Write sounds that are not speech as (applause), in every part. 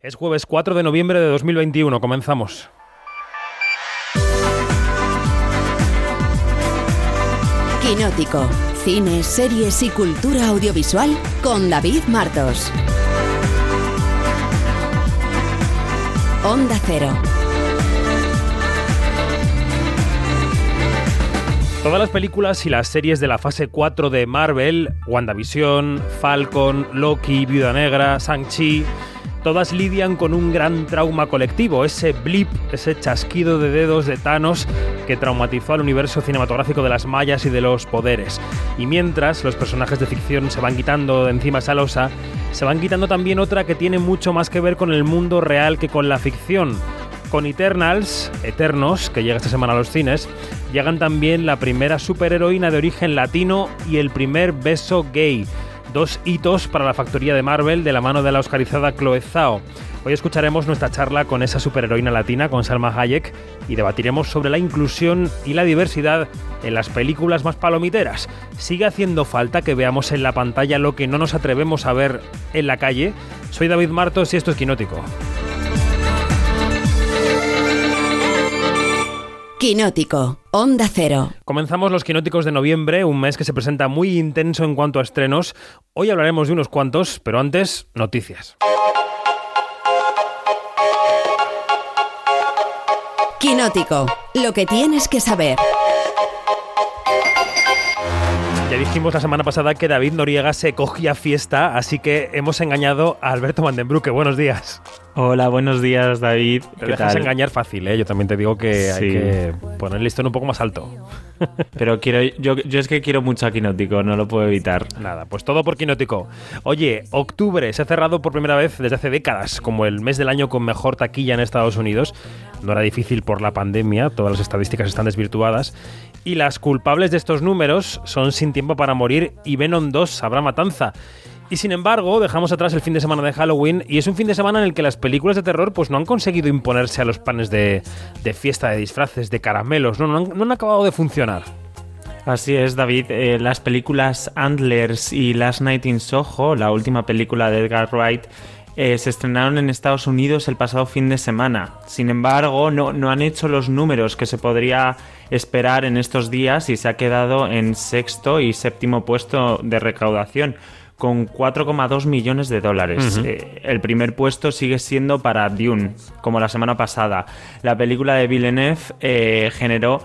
Es jueves 4 de noviembre de 2021, comenzamos. Quinótico, cine, series y cultura audiovisual con David Martos. Onda Cero. Todas las películas y las series de la fase 4 de Marvel, WandaVision, Falcon, Loki, Viuda Negra, Shang-Chi, todas lidian con un gran trauma colectivo, ese blip, ese chasquido de dedos de Thanos que traumatizó al universo cinematográfico de las mayas y de los poderes. Y mientras los personajes de ficción se van quitando de encima esa losa, se van quitando también otra que tiene mucho más que ver con el mundo real que con la ficción. Con Eternals, Eternos, que llega esta semana a los cines, llegan también la primera superheroína de origen latino y el primer beso gay dos hitos para la factoría de Marvel de la mano de la oscarizada Chloe Zhao. Hoy escucharemos nuestra charla con esa superheroína latina, con Salma Hayek, y debatiremos sobre la inclusión y la diversidad en las películas más palomiteras. ¿Sigue haciendo falta que veamos en la pantalla lo que no nos atrevemos a ver en la calle? Soy David Martos y esto es Quinótico. Quinótico, Onda Cero. Comenzamos los Quinóticos de noviembre, un mes que se presenta muy intenso en cuanto a estrenos. Hoy hablaremos de unos cuantos, pero antes, noticias. Quinótico, lo que tienes que saber. Ya dijimos la semana pasada que David Noriega se cogía fiesta, así que hemos engañado a Alberto Vandenbrucke. Buenos días. Hola, buenos días, David. Te dejas engañar fácil, ¿eh? Yo también te digo que hay que poner el listón un poco más alto. (laughs) Pero quiero, yo, yo es que quiero mucho a Quinótico, no lo puedo evitar. Nada, pues todo por Quinótico. Oye, octubre se ha cerrado por primera vez desde hace décadas como el mes del año con mejor taquilla en Estados Unidos. No era difícil por la pandemia, todas las estadísticas están desvirtuadas. Y las culpables de estos números son Sin Tiempo para Morir y Venom 2 Habrá Matanza. Y sin embargo, dejamos atrás el fin de semana de Halloween y es un fin de semana en el que las películas de terror pues no han conseguido imponerse a los planes de, fiesta, de disfraces, de caramelos, no, no, han, acabado de funcionar. Así es, David. Eh, las películas Antlers y Last Night in Soho, la última película de Edgar Wright, eh, se estrenaron en Estados Unidos el pasado fin de semana. Sin embargo, no, no han hecho los números que se podría esperar en estos días y se ha quedado en sexto y séptimo puesto de recaudación con 4,2 millones de dólares. Eh, el primer puesto sigue siendo para Dune, como la semana pasada. La película de Villeneuve eh, generó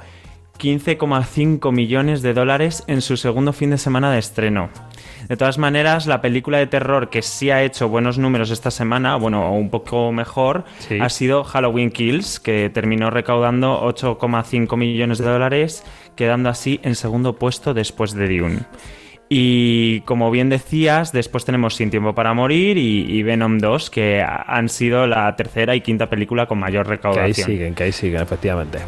15,5 millones de dólares en su segundo fin de semana de estreno. De todas maneras, la película de terror que sí ha hecho buenos números esta semana, bueno, un poco mejor, ha sido Halloween Kills, que terminó recaudando 8,5 millones de dólares, quedando así en segundo puesto después de Dune. Y como bien decías, después tenemos Sin Tiempo para Morir y, Venom 2, que han sido la tercera y quinta película con mayor recaudación. Que ahí siguen, que ahí siguen, efectivamente.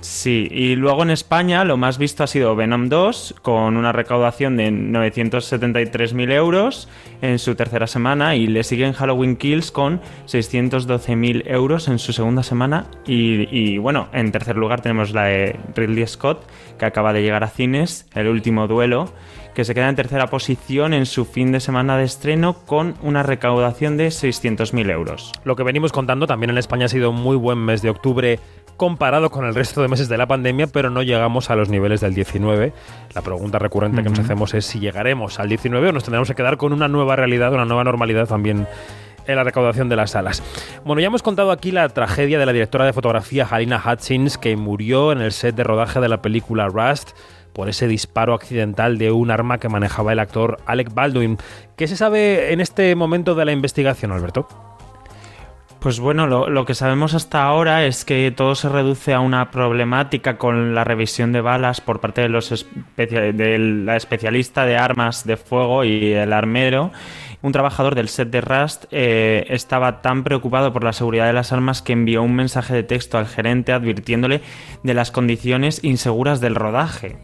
Sí, y luego en España lo más visto ha sido Venom 2, con una recaudación de 973.000 euros en su tercera semana, y le siguen Halloween Kills con 612.000 euros en su segunda semana. Y, y, bueno, en tercer lugar tenemos la de Ridley Scott, que acaba de llegar a cines, El último duelo, que se queda en tercera posición en su fin de semana de estreno con una recaudación de 600.000 euros. Lo que venimos contando también en España ha sido un muy buen mes de octubre comparado con el resto de meses de la pandemia, pero no llegamos a los niveles del 19. La pregunta recurrente que nos hacemos es si llegaremos al 19 o nos tendremos que quedar con una nueva realidad, una nueva normalidad también en la recaudación de las salas. Bueno, ya hemos contado aquí la tragedia de la directora de fotografía Halina Hutchins, que murió en el set de rodaje de la película Rust por ese disparo accidental de un arma que manejaba el actor Alec Baldwin. ¿Qué se sabe en este momento de la investigación, Alberto? Pues bueno, lo, que sabemos hasta ahora es que todo se reduce a una problemática con la revisión de balas por parte de, los de la especialista de armas de fuego y el armero. Un trabajador del set de Rust eh, estaba tan preocupado por la seguridad de las armas que envió un mensaje de texto al gerente advirtiéndole de las condiciones inseguras del rodaje.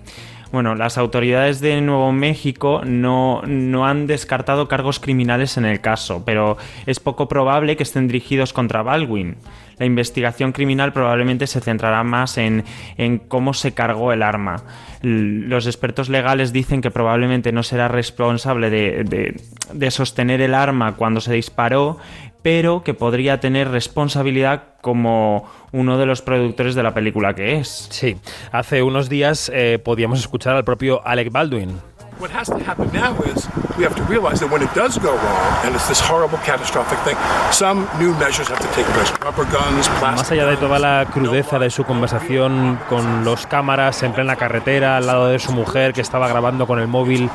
Bueno, las autoridades de Nuevo México no, no, han descartado cargos criminales en el caso, pero es poco probable que estén dirigidos contra Baldwin. La investigación criminal probablemente se centrará más en, en cómo se cargó el arma. Los expertos legales dicen que probablemente no será responsable de, de, sostener el arma cuando se disparó, pero que podría tener responsabilidad como uno de los productores de la película que es. Sí, hace unos días eh, podíamos escuchar al propio Alec Baldwin. What has to happen now is we have to realize that when it does go wrong and it's this horrible catastrophic thing, some new measures have to take place. Rubber guns, plastic Más allá de toda la crudeza de su conversación con los cámaras en plena carretera al lado de su mujer que estaba grabando con el móvil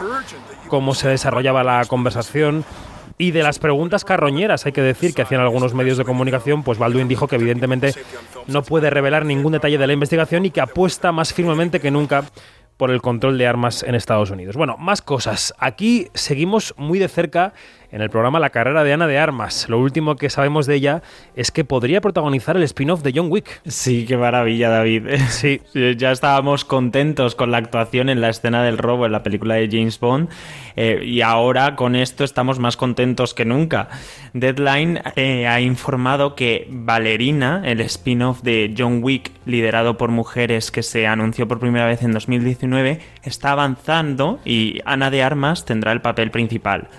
cómo se desarrollaba la conversación, y de las preguntas carroñeras, hay que decir, que hacían algunos medios de comunicación, pues Baldwin dijo que evidentemente no puede revelar ningún detalle de la investigación y que apuesta más firmemente que nunca por el control de armas en Estados Unidos. Bueno, más cosas. Aquí seguimos muy de cerca en el programa La carrera de Ana de Armas. Lo último que sabemos de ella es que podría protagonizar el spin-off de John Wick. Sí, qué maravilla, David. (laughs) Sí. ya estábamos contentos con la actuación en la escena del robo en la película de James Bond eh, y ahora con esto estamos más contentos que nunca. Deadline eh, ha informado que Valerina, el spin-off de John Wick liderado por mujeres que se anunció por primera vez en 2019, está avanzando y Ana de Armas tendrá el papel principal.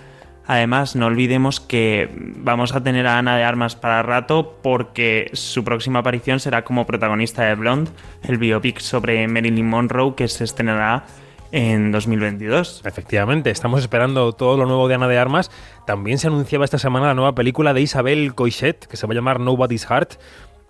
Además, no olvidemos que vamos a tener a Ana de Armas para rato porque su próxima aparición será como protagonista de Blonde, el biopic sobre Marilyn Monroe que se estrenará en 2022. Efectivamente, estamos esperando todo lo nuevo de Ana de Armas. También se anunciaba esta semana la nueva película de Isabel Coixet, que se va a llamar Nobody's Heart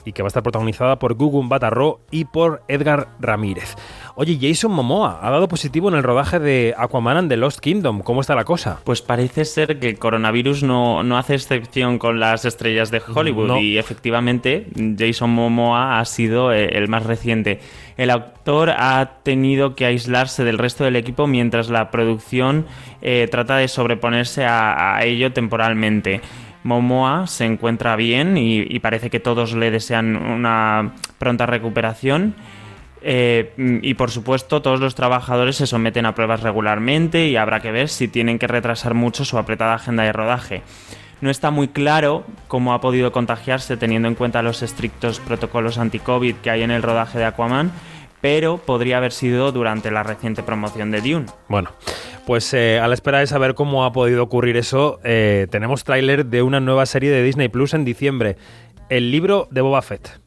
y que va a estar protagonizada por Gugun Batarro y por Edgar Ramírez. Oye, Jason Momoa ha dado positivo en el rodaje de Aquaman and the Lost Kingdom. ¿Cómo está la cosa? Pues parece ser que el coronavirus no, no hace excepción con las estrellas de Hollywood y efectivamente Jason Momoa ha sido eh, el más reciente. El actor ha tenido que aislarse del resto del equipo mientras la producción eh, trata de sobreponerse a ello temporalmente. Momoa se encuentra bien y, parece que todos le desean una pronta recuperación. Eh, y por supuesto, todos los trabajadores se someten a pruebas regularmente y habrá que ver si tienen que retrasar mucho su apretada agenda de rodaje. No está muy claro cómo ha podido contagiarse teniendo en cuenta los estrictos protocolos anti-COVID que hay en el rodaje de Aquaman, pero podría haber sido durante la reciente promoción de Dune. Bueno, pues eh, a la espera de saber cómo ha podido ocurrir eso, eh, tenemos tráiler de una nueva serie de Disney Plus en diciembre, el libro de Boba Fett.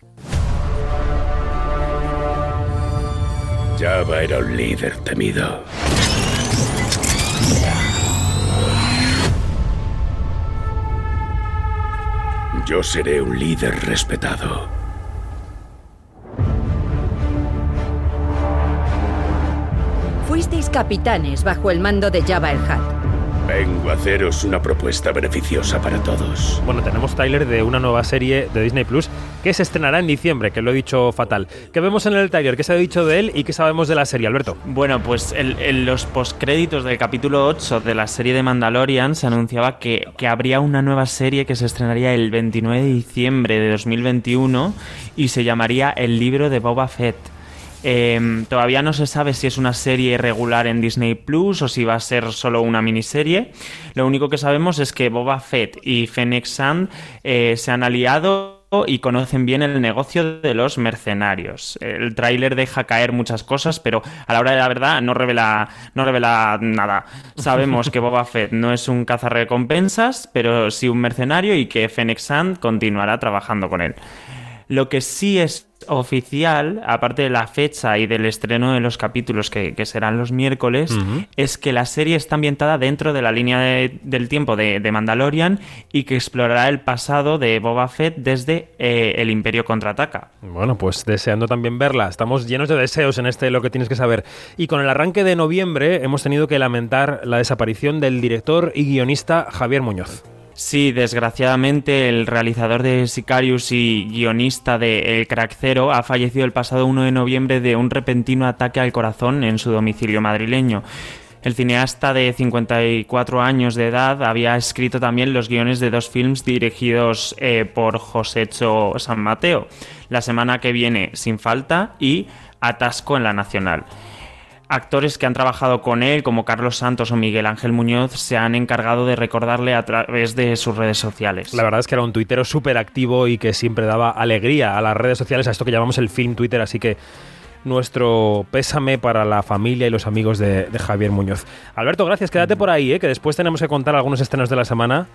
Java era un líder temido. Yo seré un líder respetado. Fuisteis capitanes bajo el mando de Jabba el Hutt. Vengo a haceros una propuesta beneficiosa para todos. Bueno, tenemos tráiler de una nueva serie de Disney Plus que se estrenará en diciembre, que lo he dicho fatal. ¿Qué vemos en el tráiler? ¿Qué se ha dicho de él y qué sabemos de la serie, Alberto? Bueno, pues en, los postcréditos del capítulo 8 de la serie de Mandalorian se anunciaba que, que habría una nueva serie que se estrenaría el 29 de diciembre de 2021 y se llamaría El libro de Boba Fett. Em, todavía no se sabe si es una serie regular en Disney Plus o si va a ser solo una miniserie. Lo único que sabemos es que Boba Fett y Fennec Sand eh, se han aliado y conocen bien el negocio de los mercenarios. El tráiler deja caer muchas cosas, pero a la hora de la verdad no revela, no revela nada. Sabemos que Boba Fett no es un cazarrecompensas, pero sí un mercenario y que Fennec Sand continuará trabajando con él. Lo que sí es oficial, aparte de la fecha y del estreno de los capítulos que, serán los miércoles, es que la serie está ambientada dentro de la línea del tiempo de, Mandalorian y que explorará el pasado de Boba Fett desde eh, el Imperio contraataca. Bueno, pues deseando también verla. Estamos llenos de deseos en este Lo que tienes que saber. Y con el arranque de noviembre hemos tenido que lamentar la desaparición del director y guionista Javier Muñoz. Sí, desgraciadamente el realizador de Sicarius y guionista de El Crack ha fallecido el pasado 1 de noviembre de un repentino ataque al corazón en su domicilio madrileño. El cineasta de 54 años de edad había escrito también los guiones de dos films dirigidos eh, por Josécho San Mateo, La semana que viene sin falta y Atasco en la Nacional actores que han trabajado con él, como Carlos Santos o Miguel Ángel Muñoz, se han encargado de recordarle a través de sus redes sociales. La verdad es que era un tuitero súper activo y que siempre daba alegría a las redes sociales, a esto que llamamos el film Twitter, así que nuestro pésame para la familia y los amigos de, Javier Muñoz. Alberto, gracias, quédate por ahí, ¿eh? que después tenemos que contar algunos estrenos de la semana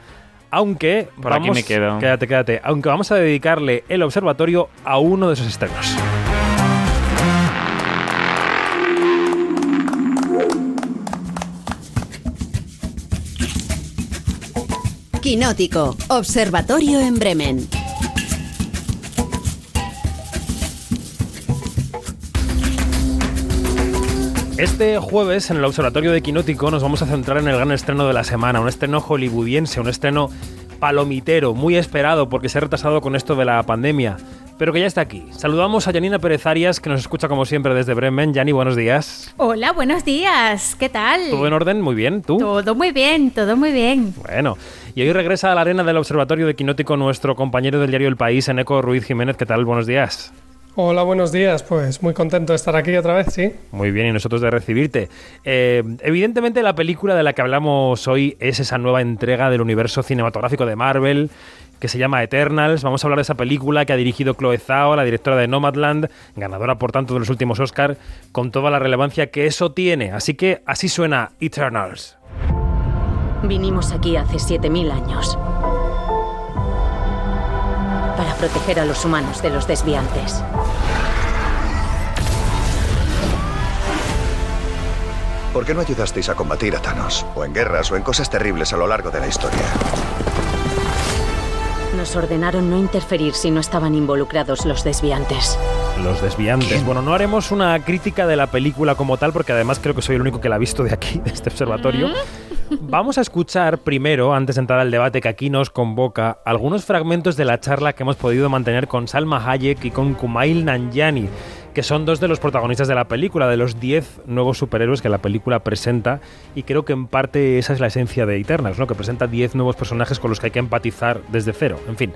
Aunque Por aquí me quedo. Quédate, quédate. Aunque vamos a dedicarle el observatorio a uno de esos estrenos. Quinótico, Observatorio en Bremen. Este jueves en el Observatorio de Quinótico nos vamos a centrar en el gran estreno de la semana, un estreno hollywoodiense, un estreno palomitero, muy esperado porque se ha retrasado con esto de la pandemia, pero que ya está aquí. Saludamos a Janina Pérez Arias, que nos escucha como siempre desde Bremen. Jani, buenos días. Hola, buenos días. ¿Qué tal? ¿Todo en orden? Muy bien. ¿Tú? Todo muy bien, todo muy bien. Bueno, y hoy regresa a la arena del Observatorio de Quinótico nuestro compañero del diario El País, Eneco Ruiz Jiménez. ¿Qué tal? Buenos días. Hola, buenos días. Pues muy contento de estar aquí otra vez, sí. Muy bien, y nosotros de recibirte. Eh, evidentemente la película de la que hablamos hoy es esa nueva entrega del universo cinematográfico de Marvel que se llama Eternals. Vamos a hablar de esa película que ha dirigido Chloe Zhao, la directora de Nomadland, ganadora por tanto de los últimos Oscar, con toda la relevancia que eso tiene. Así que así suena Eternals. Vinimos aquí hace 7.000 años para proteger a los humanos de los desviantes. ¿Por qué no ayudasteis a combatir a Thanos? O en guerras o en cosas terribles a lo largo de la historia. Nos ordenaron no interferir si no estaban involucrados los desviantes. Los desviantes. Bueno, no haremos una crítica de la película como tal, porque además creo que soy el único que la ha visto de aquí, de este observatorio. Vamos a escuchar primero, antes de entrar al debate que aquí nos convoca, algunos fragmentos de la charla que hemos podido mantener con Salma Hayek y con Kumail Nanjiani, que son dos de los protagonistas de la película, de los 10 nuevos superhéroes que la película presenta, y creo que en parte esa es la esencia de Eternals, ¿no? que presenta 10 nuevos personajes con los que hay que empatizar desde cero. En fin,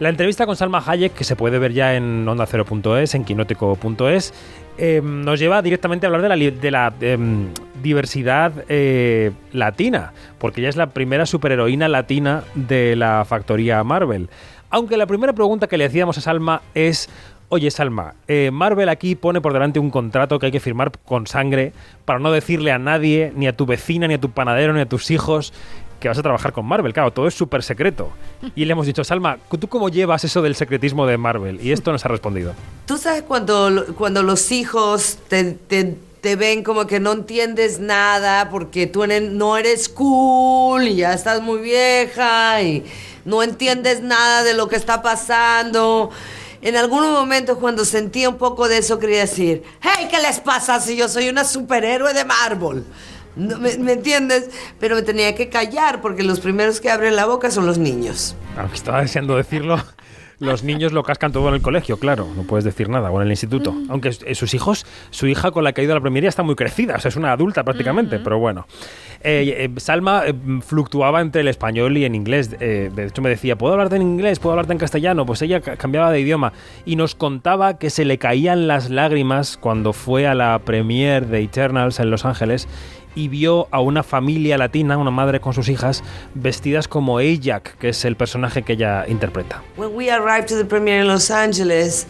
la entrevista con Salma Hayek, que se puede ver ya en onda0.es, en quinótico.es, eh, nos lleva directamente a hablar de la, li- de la em, diversidad eh, latina, porque ella es la primera superheroína latina de la factoría Marvel. Aunque la primera pregunta que le hacíamos a Salma es, oye Salma, eh, Marvel aquí pone por delante un contrato que hay que firmar con sangre para no decirle a nadie, ni a tu vecina, ni a tu panadero, ni a tus hijos, que vas a trabajar con Marvel. Claro, todo es súper secreto. Y le hemos dicho, Salma, ¿tú cómo llevas eso del secretismo de Marvel? Y esto nos ha respondido. Tú sabes cuando, cuando los hijos te, te- te ven como que no entiendes nada porque tú no eres cool y ya estás muy vieja y no entiendes nada de lo que está pasando. En algunos momentos cuando sentía un poco de eso quería decir, hey, ¿qué les pasa si yo soy una superhéroe de Marvel? No, ¿me, me entiendes? Pero me tenía que callar porque los primeros que abren la boca son los niños. Aunque estaba deseando decirlo, los niños lo cascan todo en el colegio, claro, no puedes decir nada, o en el instituto. Aunque eh, sus hijos, su hija con la que ha ido a la primaria está muy crecida, o sea, es una adulta prácticamente, pero bueno. Eh, eh, Salma eh, fluctuaba entre el español y en inglés. eh, de hecho, me decía, ¿puedo hablarte en inglés? ¿Puedo hablarte en castellano? Pues ella ca- cambiaba de idioma y nos contaba que se le caían las lágrimas cuando fue a la premiere de Eternals en Los Ángeles y vio a una familia latina, una madre con sus hijas, vestidas como Ajak, que es el personaje que ella interpreta. when we arrived to the premiere in Los Angeles,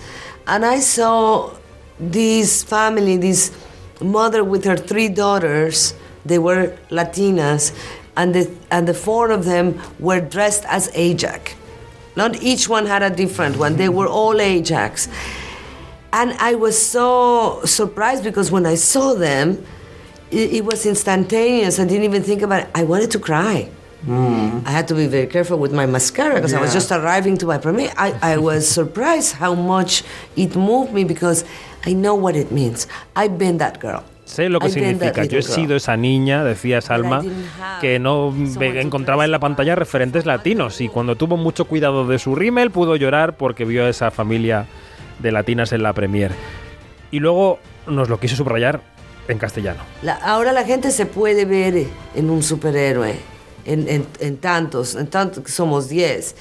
and I saw this family, this mother with her three daughters. They were Latinas, and the and the four of them were dressed as Ajax. Not each one had a different one. They were all Ajax. And I was so surprised because when I saw them, it, it was instantaneous. I didn't even think about it. I wanted to cry. I had to be very careful with my mascara because I was just arriving to my premiere. I, I was surprised how much it moved me because I know what it means. I've been that girl. Sé lo que I've been that significa. Yo he sido girl. esa niña, decía Salma, que no encontraba en la pantalla referentes latinos y cuando tuvo mucho cuidado de su rímel pudo llorar porque vio a esa familia de latinas en la premier. Y luego nos lo quiso subrayar en castellano. La- ahora la gente se puede ver en un superhéroe, en, en- en tantos, en tantos que somos 10.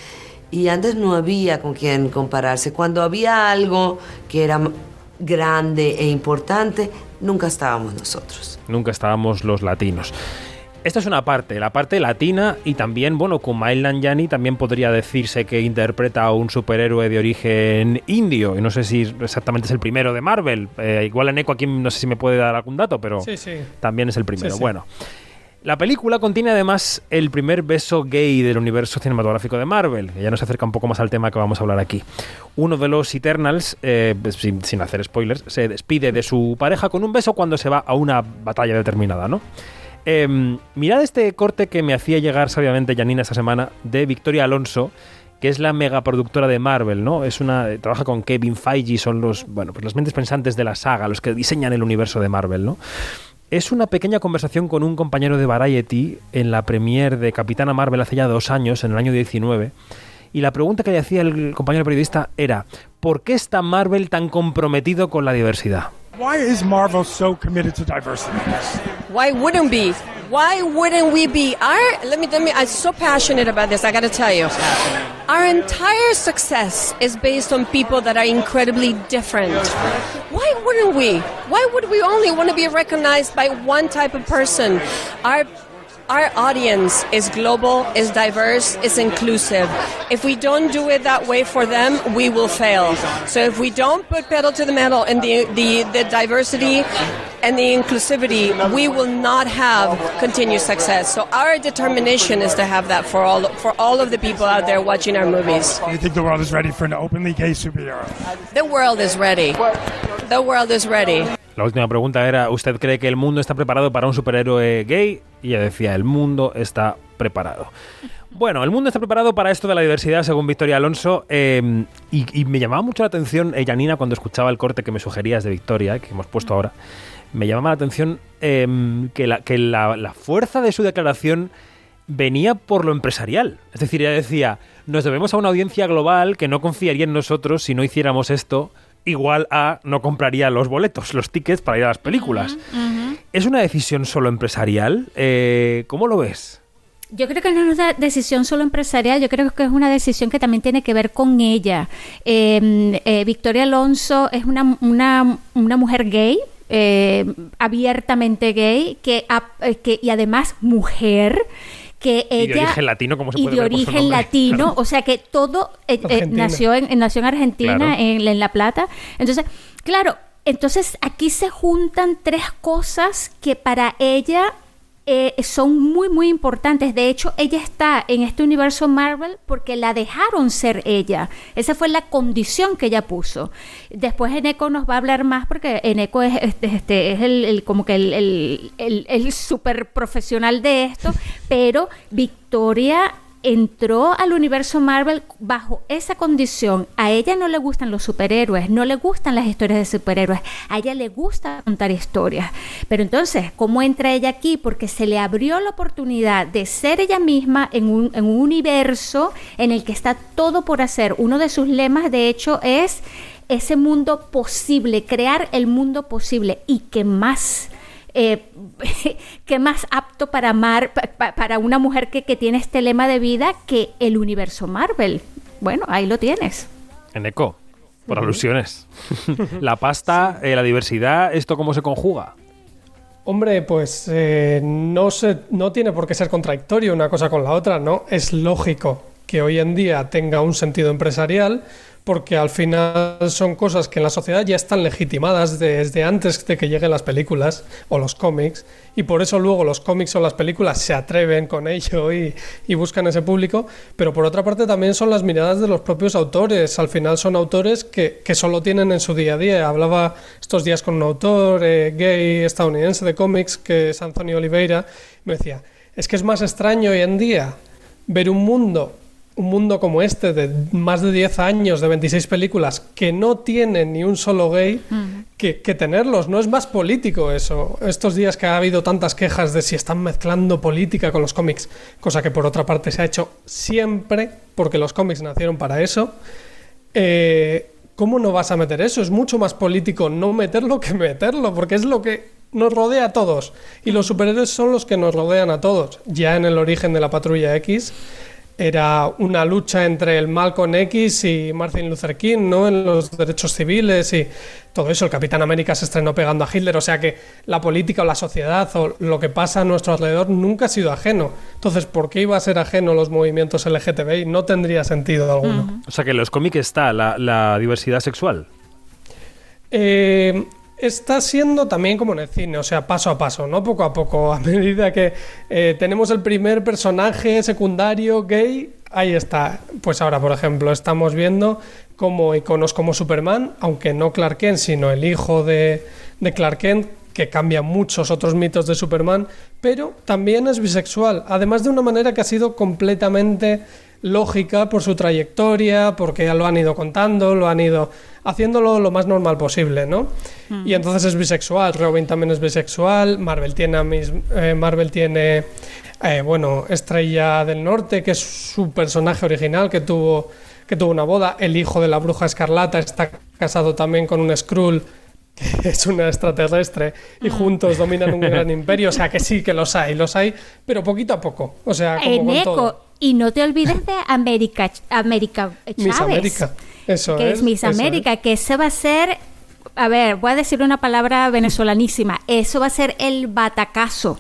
Y antes no había con quién compararse. Cuando había algo que era grande e importante, nunca estábamos nosotros. Nunca estábamos los latinos. Esta es una parte, la parte latina y también, bueno, Kumail Nanjiani también podría decirse que interpreta a un superhéroe de origen indio y no sé si exactamente es el primero de Marvel. Eh, igual en Eco aquí no sé si me puede dar algún dato, pero Sí, sí. también es el primero. Sí. Bueno, La película contiene además el primer beso gay del universo cinematográfico de Marvel, que ya nos acerca un poco más al tema que vamos a hablar aquí. Uno de los Eternals, eh, sin, sin hacer spoilers, se despide de su pareja con un beso cuando se va a una batalla determinada, ¿no? Em, mirad este corte que me hacía llegar sabiamente Janina esta semana de Victoria Alonso, que es la megaproductora de Marvel, ¿no? Es una trabaja con Kevin Feige, son los, bueno, pues las mentes pensantes de la saga, los que diseñan el universo de Marvel, ¿no? Es una pequeña conversación con un compañero de Variety en la premiere de Capitana Marvel hace ya dos años, en el año 19. Y la pregunta que le hacía el compañero periodista era: ¿por qué está Marvel tan comprometido con la diversidad? Why is Marvel so committed to diversity? Why wouldn't be? Why wouldn't we be? Our let me let me. I'm so passionate about this. I got to tell you, our entire success is based on people that are incredibly different. Why wouldn't we? Why would we only want to be recognized by one type of person? Our our audience is global, is diverse, is inclusive. If we don't do it that way for them, we will fail. So if we don't put pedal to the metal in the, the, the diversity and the inclusivity, we will not have continued success. So our determination is to have that for all for all of the people out there watching our movies. Do you think the world is ready for an openly gay superhero? The world is ready. The world is ready. La última pregunta era, ¿usted cree que el mundo está preparado para un superhéroe gay? Y ella decía, el mundo está preparado. Bueno, el mundo está preparado para esto de la diversidad, según Victoria Alonso. eh, y, me llamaba mucho la atención, eh, Janina, cuando escuchaba el corte que me sugerías de Victoria, que hemos puesto ahora, me llamaba la atención que, la, que la, la fuerza de su declaración venía por lo empresarial. Es decir, ella decía, nos debemos a una audiencia global que no confiaría en nosotros si no hiciéramos esto, igual a no compraría los boletos, los tickets para ir a las películas. ¿Es una decisión solo empresarial? Eh, ¿Cómo lo ves? Yo creo que no es una decisión solo empresarial, yo creo que es una decisión que también tiene que ver con ella. Eh, eh, Victoria Alonso es una, una, una mujer gay, eh, abiertamente gay, que, que, y además mujer, que Y de ella... origen latino, como se y puede de ver por su origen latino, Claro. o sea que todo eh, eh, nació, en, nació en Argentina, Claro. en, en La Plata. Entonces, claro, entonces aquí se juntan tres cosas que para ella eh, son muy, muy importantes. De hecho, ella está en este universo Marvel porque la dejaron ser ella. Esa fue la condición que ella puso. Después Eneco nos va a hablar más porque Eneco es, este, este, es el, el- como que el, el, el, el super profesional de esto, (laughs) pero Victoria entró al universo Marvel bajo esa condición. A ella no le gustan los superhéroes, no le gustan las historias de superhéroes, a ella le gusta contar historias. Pero entonces, ¿cómo entra ella aquí? Porque se le abrió la oportunidad de ser ella misma en un, universo en el que está todo por hacer. Uno de sus lemas, de hecho, es ese mundo posible, crear el mundo posible y que más eh, (laughs) qué más apto para amar pa- pa- para una mujer que, que tiene este lema de vida que el universo Marvel. Bueno, ahí lo tienes. En eco, por alusiones. (laughs) la pasta, eh, la diversidad, ¿esto cómo se conjuga? Hombre, pues eh, no, se, no tiene por qué ser contradictorio una cosa con la otra, ¿no? Es lógico que hoy en día tenga un sentido empresarial porque al final son cosas que en la sociedad ya están legitimadas desde antes de que lleguen las películas o los cómics y por eso luego los cómics o las películas se atreven con ello y, y buscan ese público, pero por otra parte también son las miradas de los propios autores, al final son autores que, que solo tienen en su día a día. Hablaba estos días con un autor eh, gay estadounidense de cómics que es Anthony Oliveira, me decía, es que es más extraño hoy en día ver un mundo un mundo como este de más de 10 años, de 26 películas, que no tiene ni un solo gay, que, que tenerlos. No es más político eso. Estos días que ha habido tantas quejas de si están mezclando política con los cómics, cosa que por otra parte se ha hecho siempre, porque los cómics nacieron para eso. Eh, ¿Cómo no vas a meter eso? Es mucho más político no meterlo que meterlo, porque es lo que nos rodea a todos. Y los superhéroes son los que nos rodean a todos. Ya en el origen de la Patrulla X era una lucha entre el Malcolm X y Martin Luther King, ¿no? En los derechos civiles y todo eso. El Capitán América se estrenó pegando a Hitler, o sea que la política o la sociedad o lo que pasa a nuestro alrededor nunca ha sido ajeno. Entonces, ¿por qué iba a ser ajeno los movimientos LGTBI? No tendría sentido alguno. O sea que en los cómics está la, la diversidad sexual. Eh, está siendo también como en el cine, o sea, paso a paso, no poco a poco. A (laughs) medida que eh, tenemos el primer personaje secundario gay, ahí está. Pues ahora, por ejemplo, estamos viendo como iconos como Superman, aunque no Clark Kent, sino el hijo de, de Clark Kent, que cambia muchos otros mitos de Superman, pero también es bisexual, además de una manera que ha sido completamente lógica por su trayectoria, porque ya lo han ido contando, lo han ido haciéndolo lo más normal posible, ¿no? Y entonces es bisexual, Robin también es bisexual, Marvel tiene a mis, eh, Marvel tiene eh, bueno, Estrella del Norte, que es su personaje original que tuvo que tuvo una boda, el hijo de la bruja escarlata está casado también con un Skrull (laughs) que es una extraterrestre y juntos dominan un gran (laughs) imperio, o sea que sí que los hay, los hay, pero poquito a poco, o sea, como con todo. Y no te olvides de América, América Chávez. Miss América, eso que es, es Miss es. América, que ese va a ser, a ver, voy a decir una palabra venezolanísima, eso va a ser el batacazo.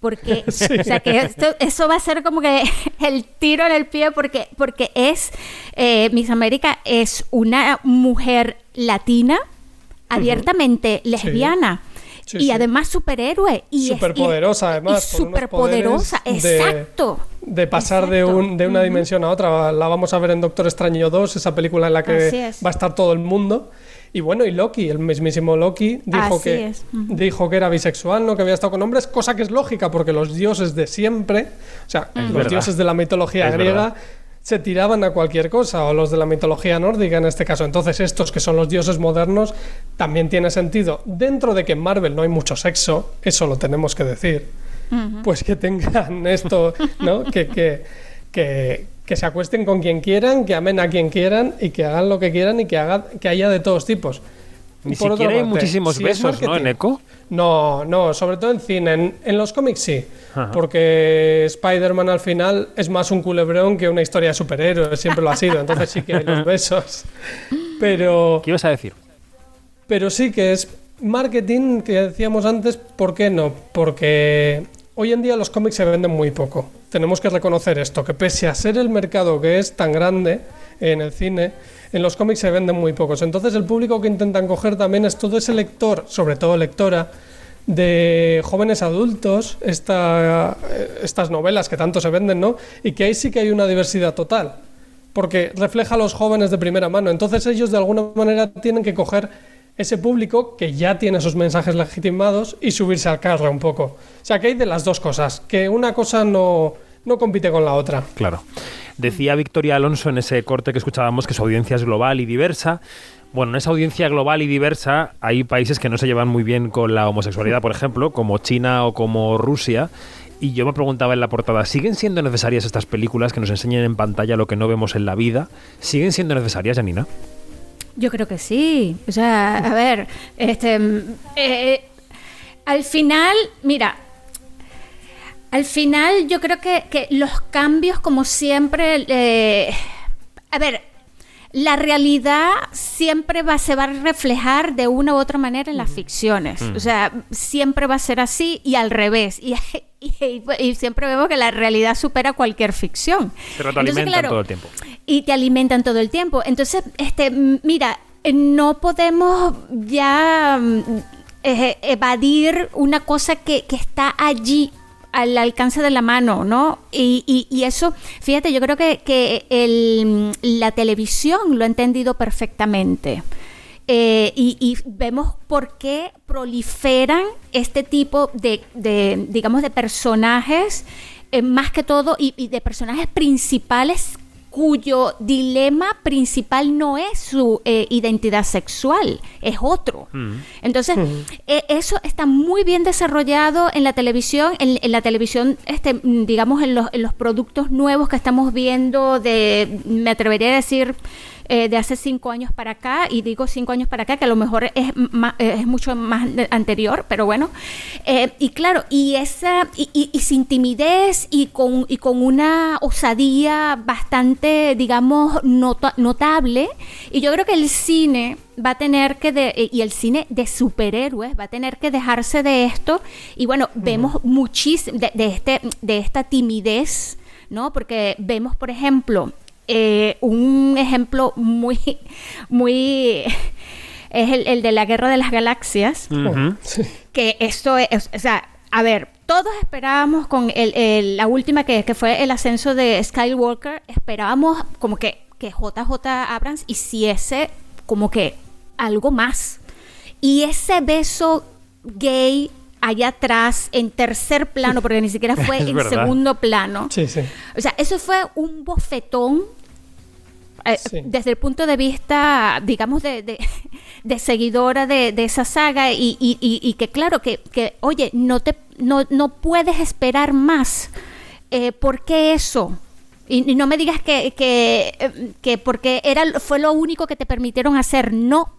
Porque, (laughs) Sí. o sea, que esto, eso va a ser como que (laughs) el tiro en el pie, porque, porque es, eh, Miss América es una mujer latina, abiertamente lesbiana. Sí, y además superhéroe. Y Superpoderosa, además. Y superpoderosa, de- exacto. De pasar de, un, de una dimensión a otra. La vamos a ver en Doctor Extraño 2, esa película en la que va a estar todo el mundo. Y bueno, y Loki, el mismísimo Loki, dijo, Así que, dijo que era bisexual, no que había estado con hombres, cosa que es lógica, porque los dioses de siempre, o sea, los verdad. dioses de la mitología Es griega, verdad. se tiraban a cualquier cosa, o los de la mitología nórdica en este caso. Entonces, estos que son los dioses modernos, también tiene sentido. Dentro de que en Marvel no hay mucho sexo, eso lo tenemos que decir, pues que tengan (laughs) esto, ¿no? Que, que, que, que se acuesten con quien quieran, que amen a quien quieran y que hagan lo que quieran y que, haga, que haya de todos tipos. Ni Por siquiera hay parte, muchísimos si es besos, ¿no? En Echo. no, no, sobre todo en cine. En, en los cómics sí. Ajá. Porque Spider-Man al final es más un culebrón que una historia de superhéroes. Siempre lo ha sido. Entonces sí que hay los besos. (laughs) Pero, ¿Qué ibas a decir? pero sí que es marketing que decíamos antes. ¿Por qué no? Porque hoy en día los cómics se venden muy poco. Tenemos que reconocer esto. Que pese a ser el mercado que es tan grande en el cine, en los cómics se venden muy pocos. Entonces el público que intentan coger también es todo ese lector, sobre todo lectora, de jóvenes adultos, esta, eh, estas novelas que tanto se venden, ¿no? Y que ahí sí que hay una diversidad total, porque refleja a los jóvenes de primera mano. Entonces ellos de alguna manera tienen que coger ese público que ya tiene esos mensajes legitimados y subirse al carro un poco. O sea que hay de las dos cosas, que una cosa no, no compite con la otra. Claro. Decía Victoria Alonso en ese corte que escuchábamos que su audiencia es global y diversa. Bueno, en esa audiencia global y diversa hay países que no se llevan muy bien con la homosexualidad, por ejemplo, como China o como Rusia. Y yo me preguntaba en la portada, ¿siguen siendo necesarias estas películas que nos enseñan en pantalla lo que no vemos en la vida? ¿Siguen siendo necesarias, Janina? Yo creo que sí. O sea, a ver, este, mm, eh, al final, mira, al final yo creo que, que los cambios, como siempre, eh, a ver, la realidad siempre va, se va a reflejar de una u otra manera en las ficciones. O sea, siempre va a ser así y al revés. Y, y- y siempre vemos que la realidad supera cualquier ficción. Pero te Entonces, claro, todo el tiempo. y te alimentan todo el tiempo. Entonces, este, mira, eh, no podemos ya mm, eh, evadir una cosa que, que está allí al alcance de la mano, ¿no? Y, y- y eso, fíjate, yo creo que, que el- la televisión lo ha entendido perfectamente. Eh, y, y vemos por qué proliferan este tipo de, de, digamos, de personajes, eh, más que todo, y, y de personajes principales cuyo dilema principal no es su eh, identidad sexual, es otro. Entonces, eh, eso está muy bien desarrollado en la televisión, en, en la televisión, este, mm, digamos, en los, en los productos nuevos que estamos viendo de, me atrevería a decir, eh, de hace cinco años para acá, y digo cinco años para acá, que a lo mejor es, ma- eh, es mucho más anterior, pero bueno. Eh, y claro, y esa, y, y- y sin timidez y con, y con una osadía bastante, digamos, nota- notable. Y yo creo que el cine va a tener que, de- y el cine de superhéroes va a tener que dejarse de esto. Y bueno, vemos muchísimo de, de este, de esta timidez, ¿no? Porque vemos, por ejemplo, eh, un ejemplo muy, muy es el, el de la Guerra de las Galaxias. Que esto es, o sea, a ver, todos esperábamos con el, el- la última que, que fue el ascenso de Skywalker, esperábamos como que, que JJ Abrams hiciese como que algo más. Y ese beso gay allá atrás, en tercer plano, porque ni siquiera fue (laughs) en verdad. segundo plano. Sí, sí. O sea, eso fue un bofetón eh, Sí. desde el punto de vista, digamos, de, de- (laughs) de seguidora de, de esa saga y, y- y- y que claro, que, que, oye, no, te, no, no puedes esperar más. Eh, ¿Por qué eso? Y, y no me digas que, que, eh, que porque era, fue lo único que te permitieron hacer. No.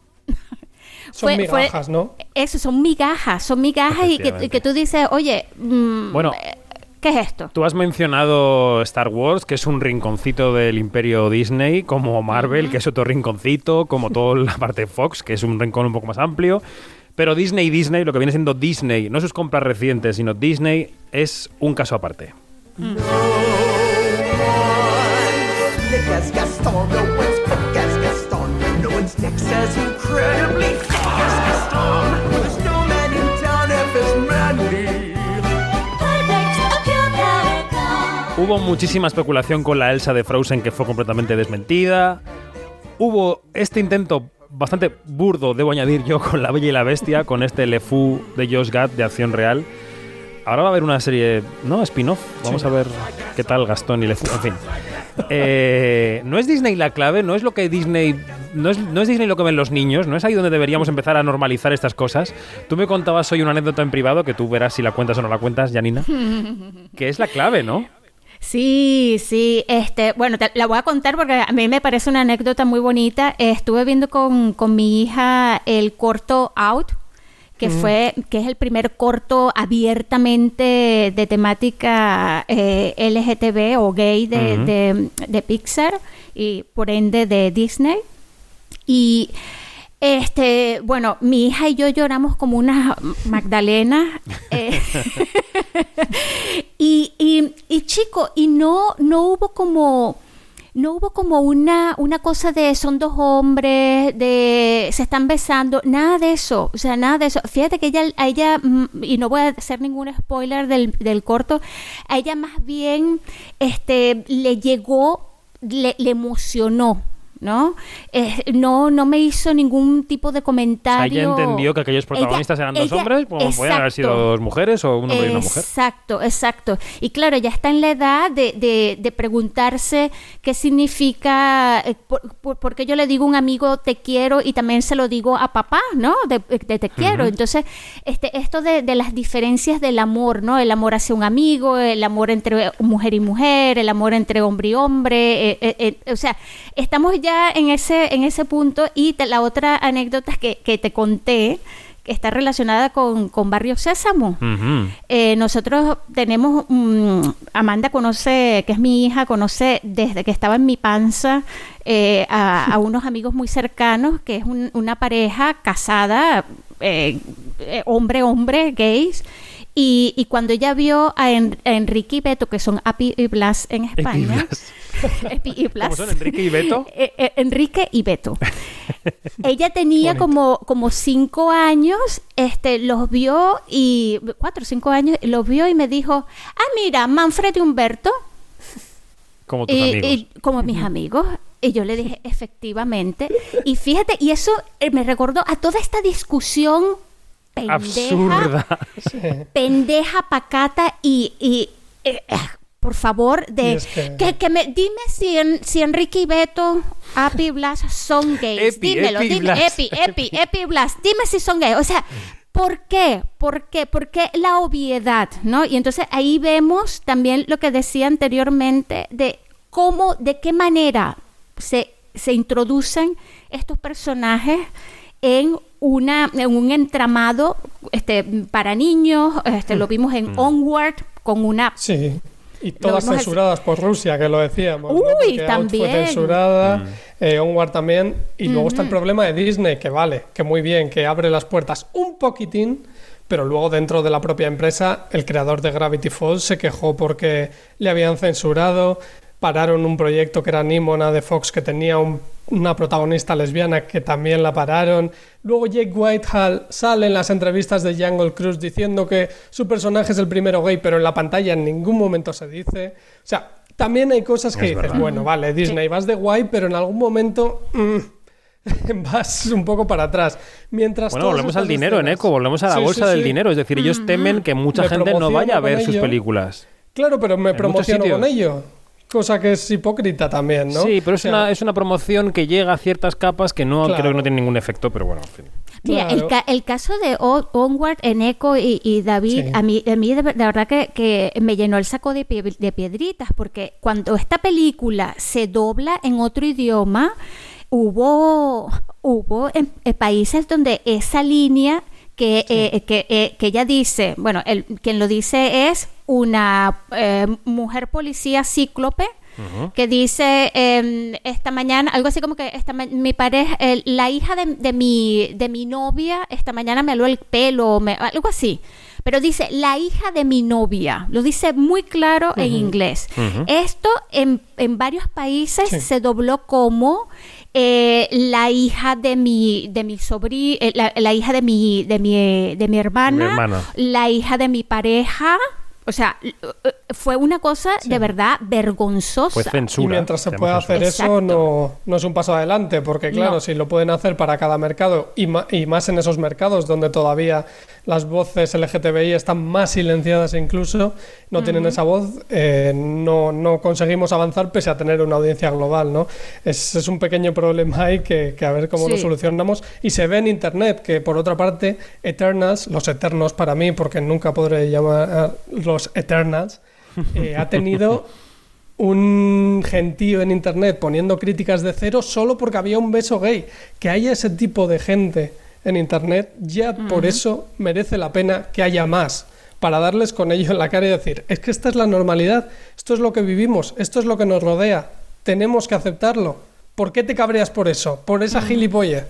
Son Fue- fue- migajas, ¿no? Eso, son migajas, son migajas y que, y que tú dices, oye, mm, Bueno. eh, ¿qué es esto? Tú has mencionado Star Wars, que es un rinconcito del imperio Disney, como Marvel, que es otro rinconcito, como toda la parte de Fox, que es un rincón un poco más amplio. Pero Disney, Disney, lo que viene siendo Disney, no sus compras recientes, sino Disney, es un caso aparte. Gaston, no Hubo muchísima especulación con la Elsa de Frozen que fue completamente desmentida. Hubo este intento bastante burdo, debo añadir yo, con La Bella y la Bestia, con este Le Fou de Josh Gad de acción real. Ahora va a haber una serie, ¿no? Spin-off. Vamos Sí. a ver qué tal Gastón y Le Fou. En fin. Eh, ¿No es Disney la clave? ¿No es lo que Disney... No es, no es Disney lo que ven los niños? ¿No es ahí donde deberíamos empezar a normalizar estas cosas? Tú me contabas hoy una anécdota en privado, que tú verás si la cuentas o no la cuentas, Janina, que es la clave, ¿no? Sí, sí, este, bueno, te la voy a contar porque a mí me parece una anécdota muy bonita. Estuve viendo con, con mi hija el corto Out, que Mm. fue, que es el primer corto abiertamente de temática eh, LGTB o gay de, de- de Pixar y por ende de Disney. Y este, bueno, mi hija y yo lloramos como unas magdalenas. eh, (laughs) (laughs) (laughs) y, y, y chico, y no, no hubo como no hubo como una, una cosa de son dos hombres, de se están besando, nada de eso, o sea, nada de eso. Fíjate que ella, a ella, mm, y no voy a hacer ningún spoiler del, del corto, a ella más bien este, le llegó, le, le emocionó. ¿No? Eh, no no me hizo ningún tipo de comentario. ella entendió que aquellos protagonistas Ella- eran dos ella- hombres, como pueden haber sido exacto. dos mujeres o un hombre y una mujer. Exacto, exacto. Y claro, ya está en la edad de, de- de preguntarse qué significa, eh, por, por- porque yo le digo a un amigo te quiero y también se lo digo a papá, ¿no? De, de te quiero. Entonces, este, esto de, de las diferencias del amor, ¿no? El amor hacia un amigo, el amor entre mujer y mujer, el amor entre hombre y hombre. eh, eh, eh, o sea, estamos ya en ese, en ese punto. Y te- la otra anécdota que, que te conté, que está relacionada con, con Barrio Sésamo. Eh, nosotros tenemos, mm, Amanda conoce, que es mi hija, conoce desde que estaba en mi panza eh, a, a unos (laughs) amigos muy cercanos, que es un- una pareja casada, eh, eh, hombre-hombre, gays. Y, y cuando ella vio a, En- a Enrique y Beto, que son Api y Blas en España, (laughs) y Blas. ¿Cómo son Enrique y Beto? (laughs) Eh, eh, Enrique y Beto. (laughs) Ella tenía como, como cinco años, este, los vio y cuatro o cinco años, los vio y me dijo, ah, mira, Manfred y Humberto, Como tus y, amigos. y como mis amigos. Y yo le dije, efectivamente. Y fíjate, y eso eh, me recordó a toda esta discusión pendeja, Absurda. pendeja, pacata y, y, eh, por favor, de es que- que, que me dime si, en- si Enrique y Beto, Api y Blas son gays. Epi, Dímelo, Epi dime, Blas. Epi, Epi, Epi y Blas, dime si son gays. O sea, ¿por qué? ¿Por qué? ¿Por qué la obviedad? ¿No? Y entonces ahí vemos también lo que decía anteriormente de cómo, de qué manera se, se introducen estos personajes en una en un entramado este para niños este lo vimos en Onward con una Sí. Y todas censuradas por Rusia, que lo decíamos. ¿no? Uy, Porque Out también. Fue censurada, eh, Onward también. Y luego está el problema de Disney, que vale, que muy bien, que abre las puertas un poquitín, pero luego dentro de la propia empresa, el creador de Gravity Falls se quejó porque le habían censurado. Pararon un proyecto que era Nimona de Fox que tenía un- una protagonista lesbiana que también la pararon. Luego Jake Whitehall sale en las entrevistas de Jungle Cruise diciendo que su personaje es el primero gay, pero en la pantalla en ningún momento se dice. O sea, también hay cosas que Es dices, verdad. bueno, vale, Disney, vas de guay, pero en algún momento mm, (laughs) vas un poco para atrás. Mientras Bueno, volvemos al dinero, en escenas- eco, volvemos a la Sí, bolsa sí, del sí. dinero. Es decir, ellos temen que mucha Me gente no vaya a ver sus películas. Claro, pero me En promociono con ello. Cosa que es hipócrita también, ¿no? Sí, pero es, O sea, una, es una promoción que llega a ciertas capas que no Claro. creo que no tiene ningún efecto, pero bueno, en fin. Mira, el, ca- el caso de O- Onward, Eneco y, y David, Sí. a mí, a mí de, ver- de verdad que, que me llenó el saco de, pie- de piedritas, porque cuando esta película se dobla en otro idioma, hubo, hubo en, en países donde esa línea que, eh, que, eh, que ella dice, bueno, el, quien lo dice es una eh, mujer policía cíclope, que dice em, esta mañana, algo así como que esta mi pareja, la hija de, de mi, de mi novia, esta mañana me aló el pelo, me- algo así. Pero dice la hija de mi novia, lo dice muy claro en inglés. Esto en, en varios países Sí. se dobló como eh, la hija de mi de mi sobrino, la, la hija de mi de mi de mi hermana, Mi hermana. la hija de mi pareja. O sea, eh, fue una cosa de verdad vergonzosa. Fue censura. Y mientras se pueda hacer eso, no, no es un paso adelante, porque claro, No. si lo pueden hacer para cada mercado y, ma- y más en esos mercados donde todavía las voces LGTBI están más silenciadas incluso, no tienen esa voz, eh, no, no conseguimos avanzar pese a tener una audiencia global, ¿no? Es, es un pequeño problema ahí que, que a ver cómo lo solucionamos. Y se ve en Internet que, por otra parte, Eternals, los Eternos para mí, porque nunca podré llamar a los Eternals, eh, ha tenido un gentío en internet poniendo críticas de cero solo porque había un beso gay. Que haya ese tipo de gente en internet, ya por eso merece la pena que haya más. Para darles con ello en la cara y decir, es que esta es la normalidad, esto es lo que vivimos, esto es lo que nos rodea, tenemos que aceptarlo. ¿Por qué te cabreas por eso? Por esa gilipollas.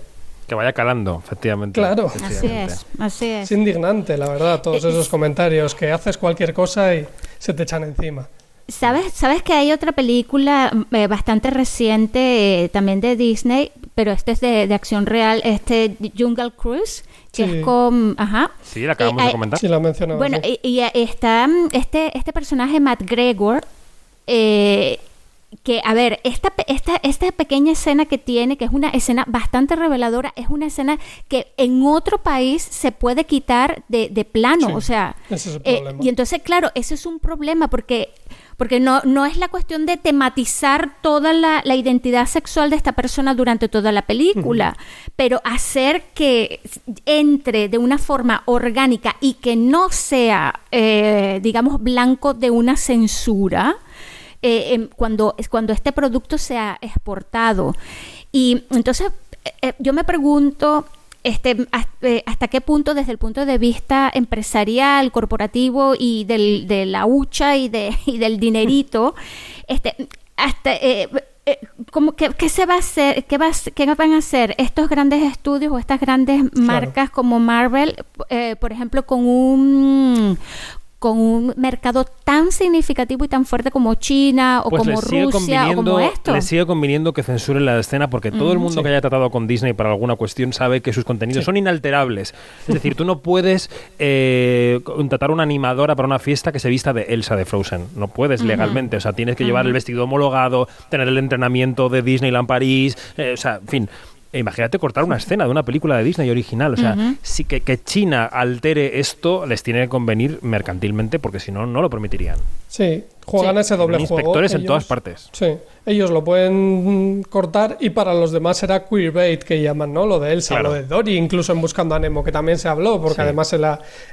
Que vaya calando, efectivamente. Claro. Así Efectivamente. es, así es. Es indignante, la verdad, todos Eh, esos comentarios que haces cualquier cosa y se te echan encima. ¿Sabes, ¿Sabes que hay otra película eh, bastante reciente eh, también de Disney, pero este es de, de acción real, este Jungle Cruise, que Sí. es con... Ajá. Sí, la acabamos Eh, de comentar. Sí, la mencionaba. Bueno, sí. y, y, está este, este personaje, Matt Gregor, eh, que, a ver, esta, esta, esta pequeña escena que tiene, que es una escena bastante reveladora, es una escena que en otro país se puede quitar de, de plano, Sí, o sea... ese es el eh, problema. y entonces, claro, ese es un problema porque... Porque no, no es la cuestión de tematizar toda la, la identidad sexual de esta persona durante toda la película, pero hacer que entre de una forma orgánica y que no sea, eh, digamos, blanco de una censura, eh, em, cuando, cuando este producto sea exportado. Y entonces eh, eh, yo me pregunto este, has- hasta qué punto desde el punto de vista empresarial, corporativo y del, de la hucha y, de, (laughs) y del dinerito, (laughs) este, hasta... eh, eh, ¿cómo- qué, se va a hacer? ¿Qué, va qué van a hacer estos grandes estudios o estas grandes marcas como Marvel, por ejemplo, con un con un mercado tan significativo y tan fuerte como China o Pues como Rusia o como esto? les sigue conviniendo que censuren la escena porque todo el mundo Sí. que haya tratado con Disney para alguna cuestión sabe que sus contenidos son inalterables. Es decir, tú no puedes eh, contratar una animadora para una fiesta que se vista de Elsa de Frozen. No puedes legalmente. O sea, tienes que llevar el vestido homologado, tener el entrenamiento de Disneyland París. eh, o sea, en fin. E Imagínate cortar una escena de una película de Disney original. O sea, sí que, que China altere esto les tiene que convenir mercantilmente porque si no, no lo permitirían. Sí, juegan Sí. ese doble Tienen juego. inspectores en todas partes. Sí, ellos lo pueden cortar y para los demás será queerbait que llaman, ¿no? Lo de Elsa, Claro. lo de Dory, incluso en Buscando a Nemo, que también se habló, porque Sí. además el,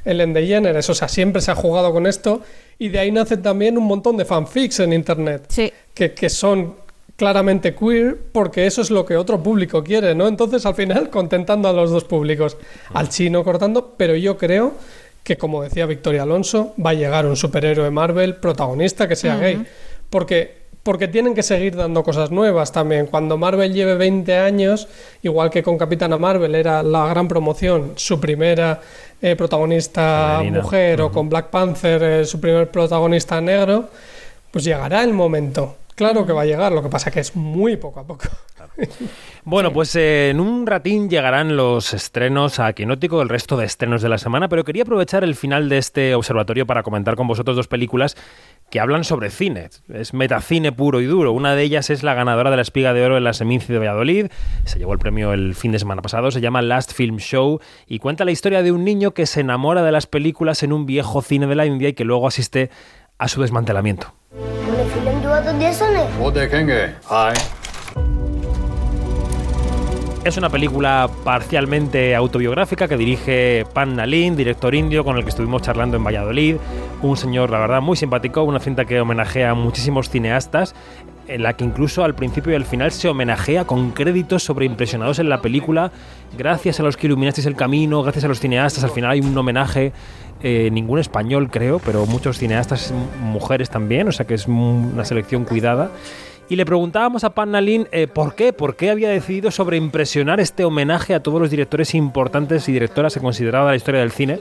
el DeGeneres, o sea, siempre se ha jugado con esto y de ahí nacen también un montón de fanfics en internet Sí. que, que son claramente queer porque eso es lo que otro público quiere, ¿no? Entonces al final contentando a los dos públicos, al chino cortando, pero yo creo que como decía Victoria Alonso, va a llegar un superhéroe Marvel protagonista que sea gay, porque porque tienen que seguir dando cosas nuevas también. Cuando Marvel lleve 20 años, igual que con Capitana Marvel era la gran promoción, su primera eh, protagonista Femenina. mujer, o con Black Panther eh, su primer protagonista negro, pues llegará el momento Claro que va a llegar, lo que pasa que es muy poco a poco. (laughs) Bueno, pues eh, en un ratín llegarán los estrenos a Quinótico, el resto de estrenos de la semana, pero quería aprovechar el final de este observatorio para comentar con vosotros dos películas que hablan sobre cine. Es metacine puro y duro. Una de ellas es la ganadora de la Espiga de Oro en la Seminci de Valladolid. Se llevó el premio el fin de semana pasado. Se llama Last Film Show y cuenta la historia de un niño que se enamora de las películas en un viejo cine de la India y que luego asiste a su desmantelamiento. 오 es una película parcialmente autobiográfica que dirige Pan Nalin, director indio con el que estuvimos charlando en Valladolid, un señor, la verdad, muy simpático, una cinta que homenajea a muchísimos cineastas, en la que incluso al principio y al final se homenajea con créditos sobreimpresionados en la película, gracias a los que iluminasteis el camino, gracias a los cineastas, al final hay un homenaje eh, ningún español creo, pero muchos cineastas, mujeres también, o sea que es una selección cuidada. Y le preguntábamos a Pan Nalin eh, por qué, por qué había decidido sobreimpresionar este homenaje a todos los directores importantes y directoras que consideraba la historia del cine.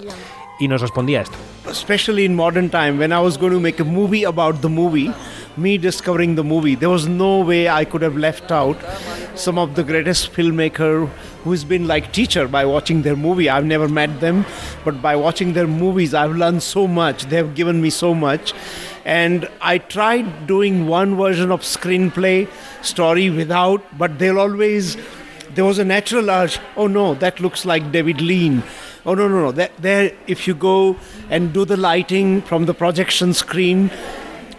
Y nos respondía esto. especially in modern time when i was going to make a movie about the movie me discovering the movie there was no way i could have left out some of the greatest filmmaker who's been like teacher by watching their movie. I've never met them but by watching their movies i've learned so much. They've given me so much. And i tried doing one version of screenplay story without but they'll always there was a natural urge oh no that looks like david lean. Oh no no no that, there if you go and do the lighting from the projection screen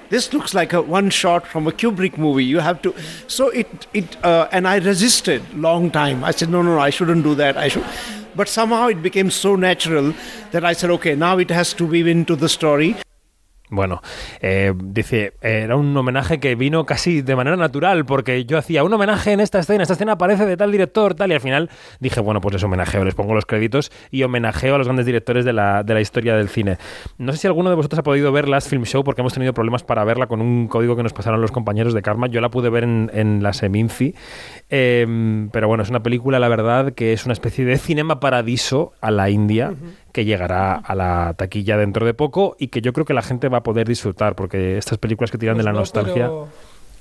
this looks like a one shot from a kubrick movie. You have to so it it uh, and i resisted long time. I said no no no i shouldn't do that i should but somehow it became so natural that i said okay now it has to weave into the story Bueno, eh, dice, era un homenaje que vino casi de manera natural, porque yo hacía un homenaje en esta escena, esta escena aparece de tal director, tal, y al final dije, bueno, pues les homenajeo, les pongo los créditos y homenajeo a los grandes directores de la, de la historia del cine. No sé si alguno de vosotros ha podido ver Last Film Show, porque hemos tenido problemas para verla con un código que nos pasaron los compañeros de Karma. Yo la pude ver en, en la Seminci, eh, pero bueno, es una película, la verdad, que es una especie de cinema paradiso a la India que llegará a la taquilla dentro de poco y que yo creo que la gente va a poder disfrutar porque estas películas que tiran de la Pues no, nostalgia Pero,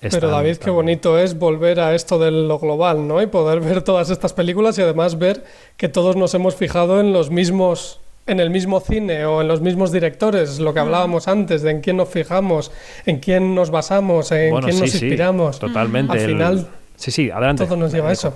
están- pero David, están- qué bonito es volver a esto de lo global, ¿no? Y poder ver todas estas películas y además ver que todos nos hemos fijado en los mismos en el mismo cine o en los mismos directores, lo que hablábamos antes, de en quién nos fijamos, en quién nos basamos, en Bueno, quién sí, nos sí, inspiramos. totalva Al el- final sí sí adelante todo nos lleva a eso.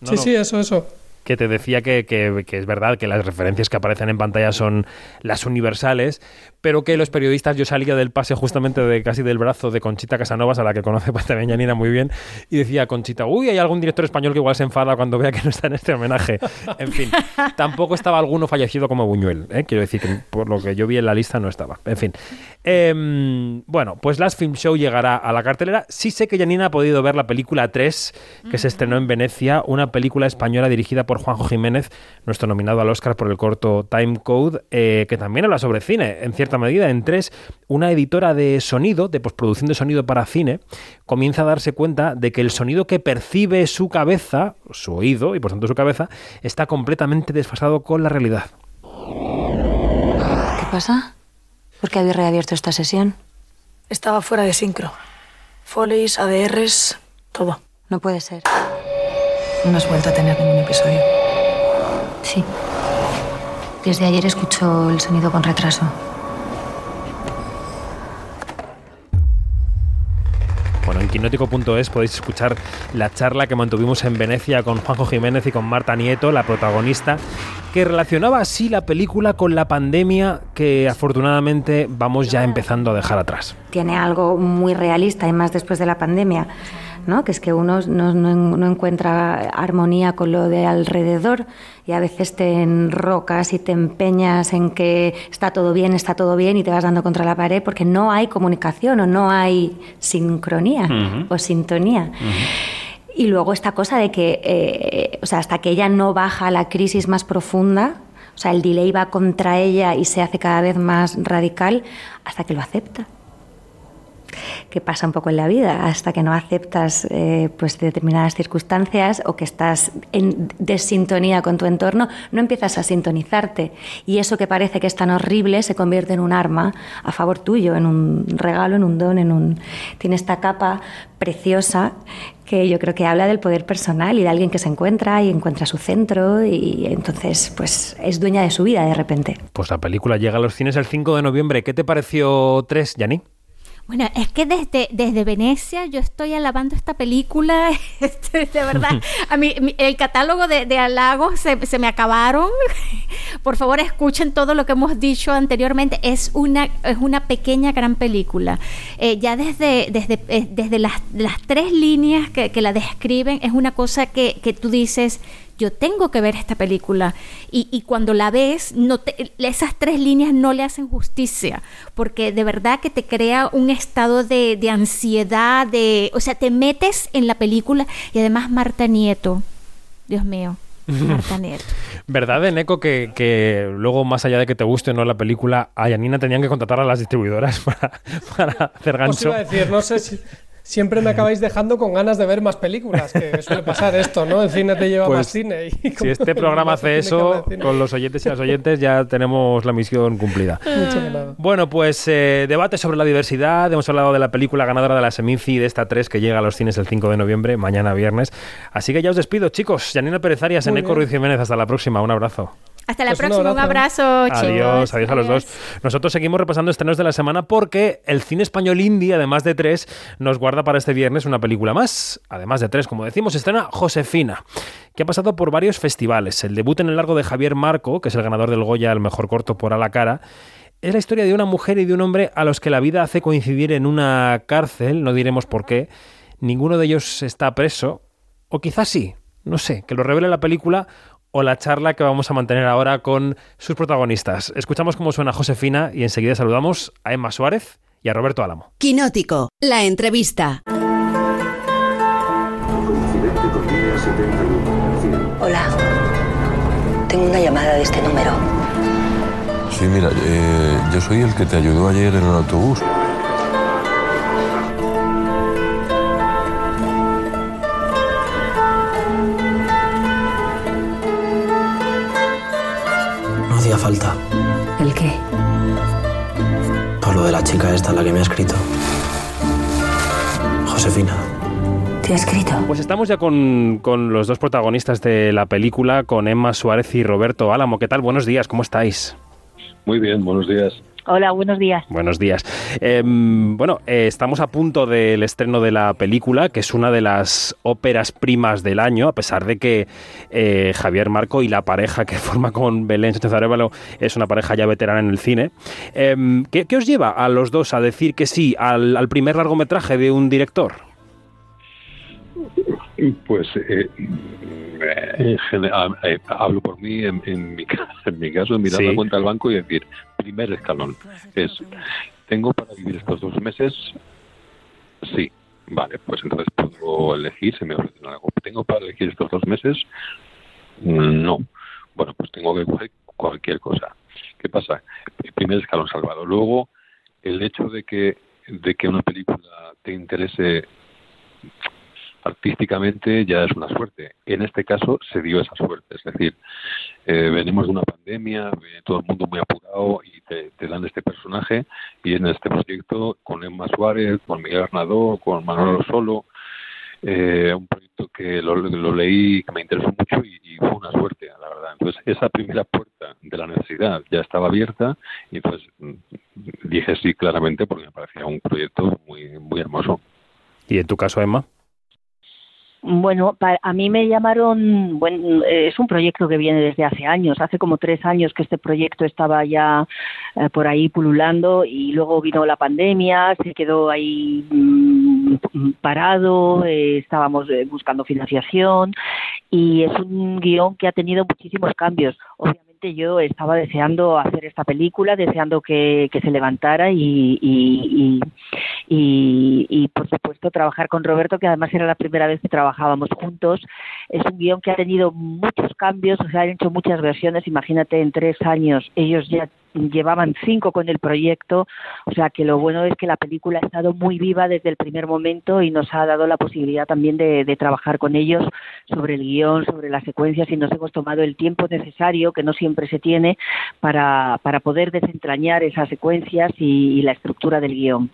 No, sí, no. sí, eso, eso. Que te decía que, que- que es verdad que las referencias que aparecen en pantalla son las universales, pero que los periodistas, yo salía del pase justamente de casi del brazo de Conchita Casanovas, a la que conoce (laughs) pues, también Janina muy bien, y decía Conchita, uy, hay algún director español que igual se enfada cuando vea que no está en este homenaje. En fin, (laughs) tampoco estaba alguno fallecido como Buñuel, ¿eh? quiero decir que por lo que yo vi en la lista no estaba. En fin. Em, bueno, pues Last Film Show llegará a la cartelera. Sí sé que Janina ha podido ver la película 3, que se estrenó en Venecia, una película española dirigida por Juanjo Jiménez, nuestro nominado al Oscar por el corto Time Code, eh, que también habla sobre cine, en cierta medida. En 3, una editora de sonido, de postproducción de sonido para cine, comienza a darse cuenta de que el sonido que percibe su cabeza, su oído y por tanto su cabeza, está completamente desfasado con la realidad. ¿Qué pasa? ¿Por qué habéis reabierto esta sesión? Estaba fuera de sincro. Foleys, ADRs, todo. No puede ser. No has vuelto a tener ningún episodio. Sí. Desde ayer escucho el sonido con retraso. Quinótico.es podéis escuchar la charla que mantuvimos en Venecia con Juanjo Jiménez y con Marta Nieto, la protagonista, que relacionaba así la película con la pandemia que afortunadamente vamos ya empezando a dejar atrás. Tiene algo muy realista, y más después de la pandemia, ¿no? Que es que uno no, no- no encuentra armonía con lo de alrededor y a veces te enrocas y te empeñas en que está todo bien, está todo bien y te vas dando contra la pared porque no hay comunicación o no hay sincronía o sintonía. Y luego esta cosa de que, eh, o sea, hasta que ella no baja a la crisis más profunda, o sea, el delay va contra ella y se hace cada vez más radical hasta que lo acepta. Que pasa un poco en la vida, hasta que no aceptas eh, pues determinadas circunstancias o que estás en desintonía con tu entorno, no empiezas a sintonizarte. Y eso que parece que es tan horrible se convierte en un arma a favor tuyo, en un regalo, en un don, en un. Tiene esta capa preciosa que yo creo que habla del poder personal y de alguien que se encuentra y encuentra su centro y entonces pues es dueña de su vida de repente. Pues la película llega a los cines el 5 de noviembre. ¿Qué te pareció 3, Yanni? Bueno, es que desde, desde Venecia yo estoy alabando esta película, (laughs) este, de verdad. (laughs) A mí el catálogo de, de halagos se, se me acabaron. (laughs) Por favor, escuchen todo lo que hemos dicho anteriormente. Es una, es una pequeña gran película. Eh, ya desde, desde, eh, desde las, las tres líneas que, que la describen, es una cosa que, que tú dices, yo tengo que ver esta película. Y, y cuando la ves, no te- esas tres líneas no le hacen justicia, porque de verdad que te crea un estado de, de ansiedad, de, o sea, te metes en la película y además Marta Nieto, Dios mío, Marta Nieto. (laughs) ¿Verdad, Eneco, que, que luego, más allá de que te guste o no la película, a Yanina tenían que contratar a las distribuidoras (laughs) para, para hacer Os gancho? iba a decir, no sé si siempre me acabáis dejando con ganas de ver más películas, que suele pasar esto, ¿no? El cine te lleva Pues, más cine. Y Si este (laughs) programa hace eso con los oyentes y las oyentes, ya tenemos la misión cumplida. (laughs) Bueno, pues eh, debate sobre la diversidad. Hemos hablado de la película ganadora de la Seminci de esta 3 que llega a los cines el 5 de noviembre, mañana viernes. Así que ya os despido, chicos. Janina Pérez Arias, Eneco. Ruiz Jiménez. Hasta la próxima. Un abrazo. Hasta la Pues un próxima, un abrazo, chicos. Adiós, adiós a los dos. Nosotros seguimos repasando estrenos de la semana porque el cine español indie, además de tres, nos guarda para este viernes una película más. Además de tres, como decimos, estrena Josefina, que ha pasado por varios festivales. El debut en el largo de Javier Marco, que es el ganador del Goya al mejor corto por A la cara, es la historia de una mujer y de un hombre a los que la vida hace coincidir en una cárcel, no diremos por qué. Ninguno de ellos está preso, o quizás sí, no sé, que lo revele la película o la charla que vamos a mantener ahora con sus protagonistas. Escuchamos cómo suena Josefina y enseguida saludamos a Emma Suárez y a Roberto Álamo. Quinótico, la entrevista. Hola. Tengo una llamada de este número. Sí, mira, eh, yo soy el que te ayudó ayer en el autobús. Hacía falta. ¿El qué? Por lo de la chica esta, la que me ha escrito. Josefina. ¿Te ha escrito? Pues estamos ya con, con los dos protagonistas de la película, con Emma Suárez y Roberto Álamo. ¿Qué tal? Buenos días, ¿cómo estáis? Muy bien, buenos días. Hola, buenos días. Buenos días. Eh, bueno, eh, estamos a punto del estreno de la película, que es una de las óperas primas del año, a pesar de que eh, Javier Marco y la pareja que (laughs) forma con Belén Sánchez Arévalo es una pareja ya veterana en el cine. ¿qué, qué os lleva a los dos a decir que sí al, al primer largometraje de un director? Pues eh, en general, eh, hablo por mí, en, en mi, (laughs) en mi caso, mirar Sí. la cuenta del banco y decir, primer escalón, es, ¿tengo para vivir estos dos meses? Sí. Vale, pues entonces puedo elegir, se me ofrece algo. ¿Tengo para elegir estos dos meses? No. Bueno, pues tengo que coger cualquier cosa. ¿Qué pasa? El primer escalón salvado. Luego, el hecho de que, de que una película te interese artísticamente ya es una suerte. En este caso se dio esa suerte. Es decir, eh, venimos de una pandemia, todo el mundo muy apurado y te, dan este personaje y en este proyecto con Emma Suárez, con Miguel Arnadó, con Manolo Solo, eh, un proyecto que lo, lo leí, que me interesó mucho y, y fue una suerte, la verdad. Entonces esa primera puerta de la necesidad ya estaba abierta y mm, dije sí claramente porque me parecía un proyecto muy, muy hermoso. ¿Y en tu caso, Emma? Bueno, a mí me llamaron, eh, es un proyecto que viene desde hace años, hace como tres años que este proyecto estaba ya eh, por ahí pululando y luego vino la pandemia, se quedó ahí mm, parado, eh, estábamos eh, buscando financiación y es un guion que ha tenido muchísimos cambios. Obviamente yo estaba deseando hacer esta película, deseando que, que se levantara y, y, y, y, y, por supuesto trabajar con Roberto, que además era la primera vez que trabajábamos juntos. Es un guion que ha tenido muchos cambios, o sea, han hecho muchas versiones. Imagínate, en tres años ellos ya llevaban cinco con el proyecto, o sea que lo bueno es que la película ha estado muy viva desde el primer momento y nos ha dado la posibilidad también de, de trabajar con ellos sobre el guion, sobre las secuencias y nos hemos tomado el tiempo necesario, que no siempre se tiene, para, para poder desentrañar esas secuencias y, y la estructura del guion.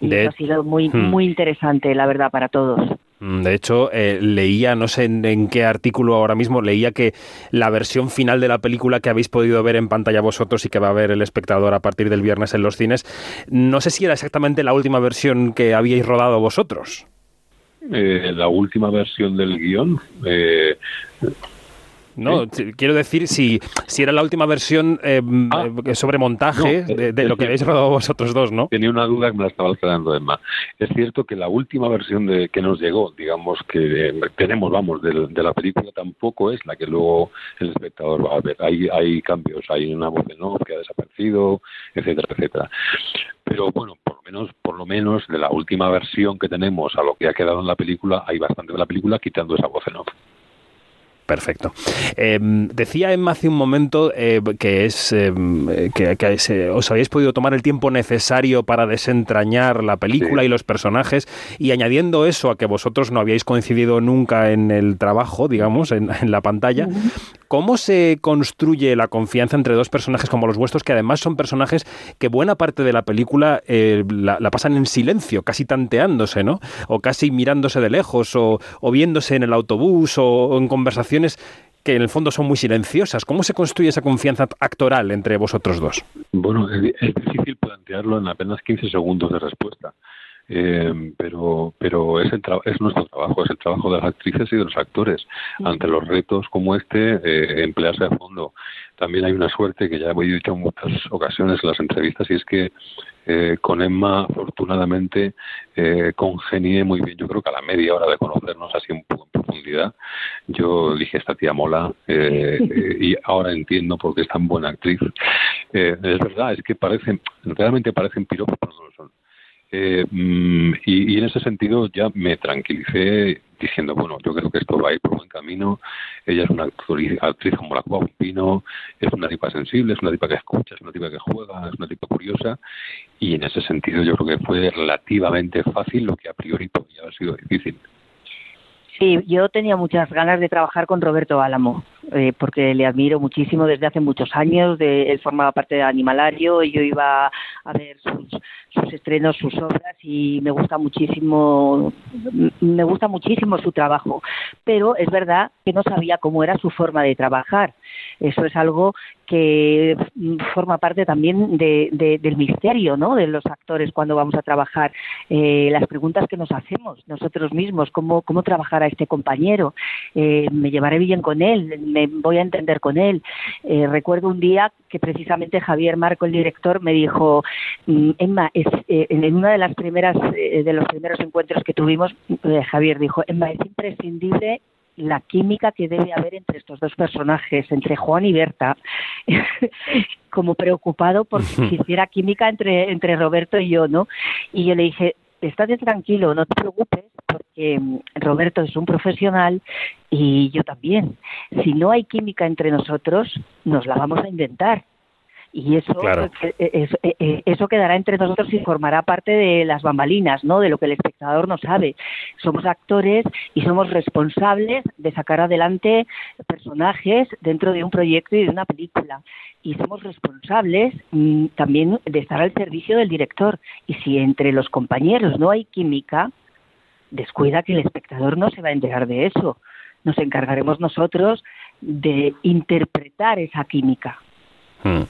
Y De- eso ha sido muy, Hmm. muy interesante, la verdad, para todos. Mm, De hecho, eh, leía, no sé en, qué artículo ahora mismo, leía que la versión final de la película que habéis podido ver en pantalla vosotros y que va a ver el espectador a partir del viernes en los cines, no sé si era exactamente la última versión que habíais rodado vosotros. Eh, la última versión del guion, eh, No, quiero decir si, si era la última versión eh, eh, sobre montaje Ah. No, de, lo que habéis rodado vosotros dos, ¿no? Tenía una duda que me la estaba aclarando Emma. Es cierto que la última versión de que nos llegó, digamos que eh, tenemos, vamos, de, la película tampoco es la que luego el espectador va a ver. Hay, hay cambios, hay una voz de no que ha desaparecido, etcétera, etcétera. Pero bueno, por lo menos, por lo menos de la última versión que tenemos a lo que ha quedado en la película, hay bastante de la película quitando esa voz en off. Perfecto. Eh, decía Emma hace un momento eh, que es eh, que, que se- os habéis podido tomar el tiempo necesario para desentrañar la película y los personajes y añadiendo eso a que vosotros no habíais coincidido nunca en el trabajo, digamos, en, en la pantalla. ¿Cómo se construye la confianza entre dos personajes como los vuestros, que además son personajes que buena parte de la película eh, la, la pasan en silencio, casi tanteándose, ¿no? O casi mirándose de lejos, o, o viéndose en el autobús, o, o en conversaciones que en el fondo son muy silenciosas. ¿Cómo se construye esa confianza actoral entre vosotros dos? Bueno, es, es difícil plantearlo en apenas 15 segundos de respuesta. Eh, pero pero es, el tra- es nuestro trabajo, es el trabajo de las actrices y de los actores. Ante los retos como este, eh, emplearse a fondo. También hay una suerte que ya he dicho en muchas ocasiones en las entrevistas y es que eh, con Emma, afortunadamente, eh, congenié muy bien. Yo creo que a la media hora de conocernos así un poco en profundidad, yo dije, esta tía mola eh, (laughs) y ahora entiendo por qué es tan buena actriz. Eh, es verdad, es que parecen, realmente parecen piropos, pero no lo son. Eh, mm, y, y en ese sentido ya me tranquilicé diciendo, bueno, yo creo que esto va a ir por buen camino. Ella es una actriz, como la Cuau un Pino, es una tipa sensible, es una tipa que escucha, es una tipa que juega, es una tipa curiosa. Y en ese sentido yo creo que fue relativamente fácil lo que a priori podría haber sido difícil. Sí, yo tenía muchas ganas de trabajar con Roberto Álamo, eh, porque le admiro muchísimo desde hace muchos años. De, él formaba parte de Animalario y yo iba a ver sus, sus estrenos, sus obras y me gusta muchísimo, me gusta muchísimo su trabajo. Pero es verdad que no sabía cómo era su forma de trabajar. Eso es algo que mm, forma parte también de, de- del misterio, ¿no? De los actores cuando vamos a trabajar. Eh, las preguntas que nos hacemos nosotros mismos, cómo, cómo trabajar a este compañero, Eh, me llevaré bien con él, me voy a entender con él. Eh, recuerdo un día que precisamente Javier Marco, el director, me dijo, mm, Emma, es, eh, en una de las primeras, eh, de los primeros encuentros que tuvimos, eh, Javier dijo, Emma, es imprescindible la química que debe haber entre estos dos personajes, entre Juan y Berta, (laughs) como preocupado por que (laughs) existiera química entre, entre Roberto y yo, ¿no? Y yo le dije, estate tranquilo, no te preocupes, porque mm, Roberto es un profesional y yo también. Si no hay química entre nosotros, nos la vamos a inventar. Y eso, Claro. eh, eso, eh, eh, eso quedará entre nosotros y formará parte de las bambalinas, ¿no? De lo que el espectador no sabe. Somos actores y somos responsables de sacar adelante personajes dentro de un proyecto y de una película. Y somos responsables mm, también de estar al servicio del director. Y si entre los compañeros no hay química, descuida que el espectador no se va a enterar de eso. Nos encargaremos nosotros de interpretar esa química. Hmm.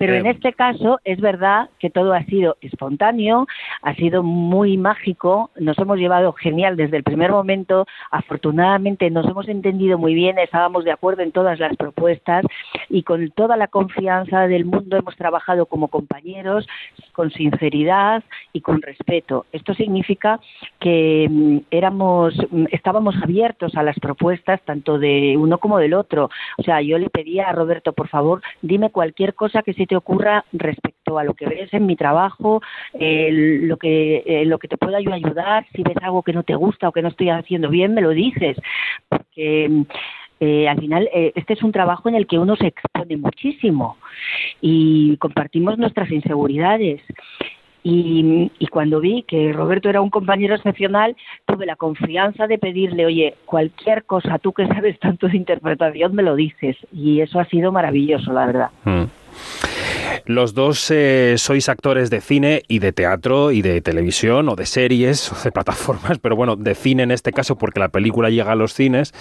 Pero Eh, en este caso es verdad que todo ha sido espontáneo, ha sido muy mágico, nos hemos llevado genial desde el primer momento, afortunadamente nos hemos entendido muy bien, estábamos de acuerdo en todas las propuestas y con toda la confianza del mundo hemos trabajado como compañeros, con sinceridad y con respeto. Esto significa que mm, éramos, mm, estábamos abiertos a las propuestas tanto de uno como del otro. O sea, yo le pedía a Roberto, por favor, dime cualquier cosa que se te ocurra respecto a lo que ves en mi trabajo, lo que eh, lo que te pueda yo ayudar, si ves algo que no te gusta o que no estoy haciendo bien, me lo dices, porque Eh, al final, eh, este es un trabajo en el que uno se expone muchísimo y compartimos nuestras inseguridades. Y, y cuando vi que Roberto era un compañero excepcional, tuve la confianza de pedirle, oye, cualquier cosa, tú que sabes tanto de interpretación, me lo dices. Y eso ha sido maravilloso, la verdad. Mm. Los dos eh, sois actores de cine y de teatro y de televisión o de series (laughs) o de plataformas, pero bueno, de cine en este caso porque la película llega a los cines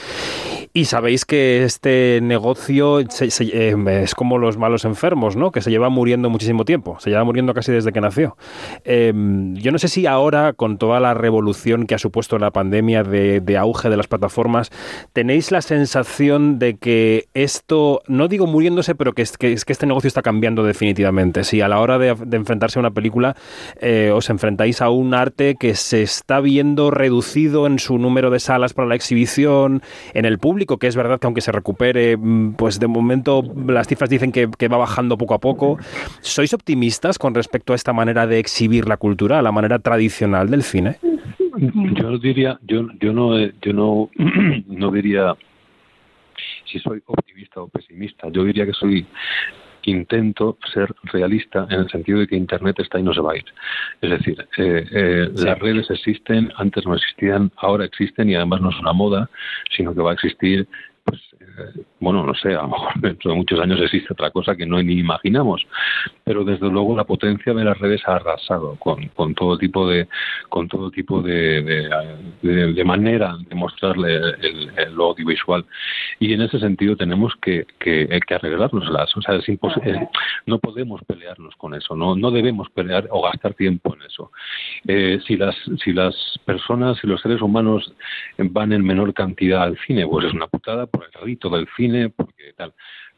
y sabéis que este negocio eh, es como los malos enfermos, ¿no? Que se lleva muriendo muchísimo tiempo, se lleva muriendo casi desde que nació. Eh, yo no sé si ahora, con toda la revolución que ha supuesto la pandemia de, auge de las plataformas, tenéis la sensación de que esto, no digo muriéndose, pero que, es, que, es que este negocio está cambiando definitivamente. Si a la hora de, de enfrentarse a una película eh, os enfrentáis a un arte que se está viendo reducido en su número de salas para la exhibición, en el público, que es verdad que aunque se recupere, mm, pues de momento las cifras dicen que, que va bajando poco a poco. ¿Sois optimistas con respecto a esta manera de exhibir la cultura, a la manera tradicional del cine? Yo diría, yo, yo no, eh, yo no, (clears throat) no diría si soy optimista o pesimista. Yo diría que soy intento ser realista en el sentido de que Internet está y no se va a ir. Es decir, eh, eh, Sí. las redes existen, antes no existían, ahora existen y además no es una moda, sino que va a existir bueno, no sé, a lo mejor (laughs) dentro de muchos años existe otra cosa que no ni imaginamos, pero desde luego la potencia de las redes ha arrasado con, con todo tipo de con todo tipo de, de, de- de manera de mostrarle el, audiovisual. Y en ese sentido tenemos que, que, que arreglárnoslas, o sea, es imposible, no podemos pelearnos con eso, no no debemos pelear o gastar tiempo en eso. Eh, si las si las personas, si los seres humanos van en menor cantidad al cine, pues es una putada por el rito del cine, porque tal.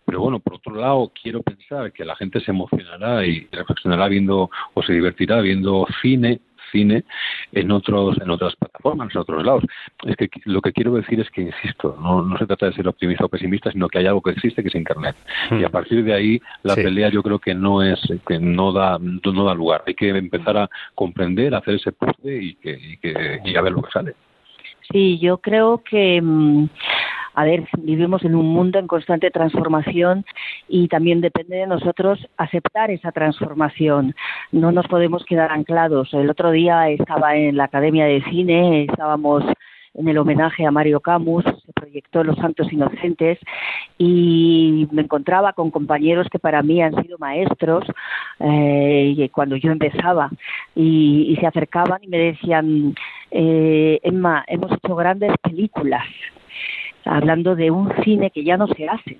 Pero bueno, por otro lado, quiero pensar que la gente se emocionará y reflexionará viendo o se divertirá viendo cine cine en otros en otras plataformas, en otros lados. Es que lo que quiero decir es que insisto, no, no se trata de ser optimista o pesimista, sino que hay algo que existe que es internet. Y a partir de ahí la Sí. pelea yo creo que no es que no da no da lugar. Hay que empezar a comprender, a hacer ese puzzle y que, y que y a ver lo que sale. Sí, yo creo que, mm, a ver, vivimos en un mundo en constante transformación y también depende de nosotros aceptar esa transformación. No nos podemos quedar anclados. El otro día estaba en la Academia de Cine, estábamos en el homenaje a Mario Camus, se proyectó Los Santos Inocentes y me encontraba con compañeros que para mí han sido maestros eh, cuando yo empezaba y, y se acercaban y me decían, eh, Emma, hemos hecho grandes películas, hablando de un cine que ya no se hace.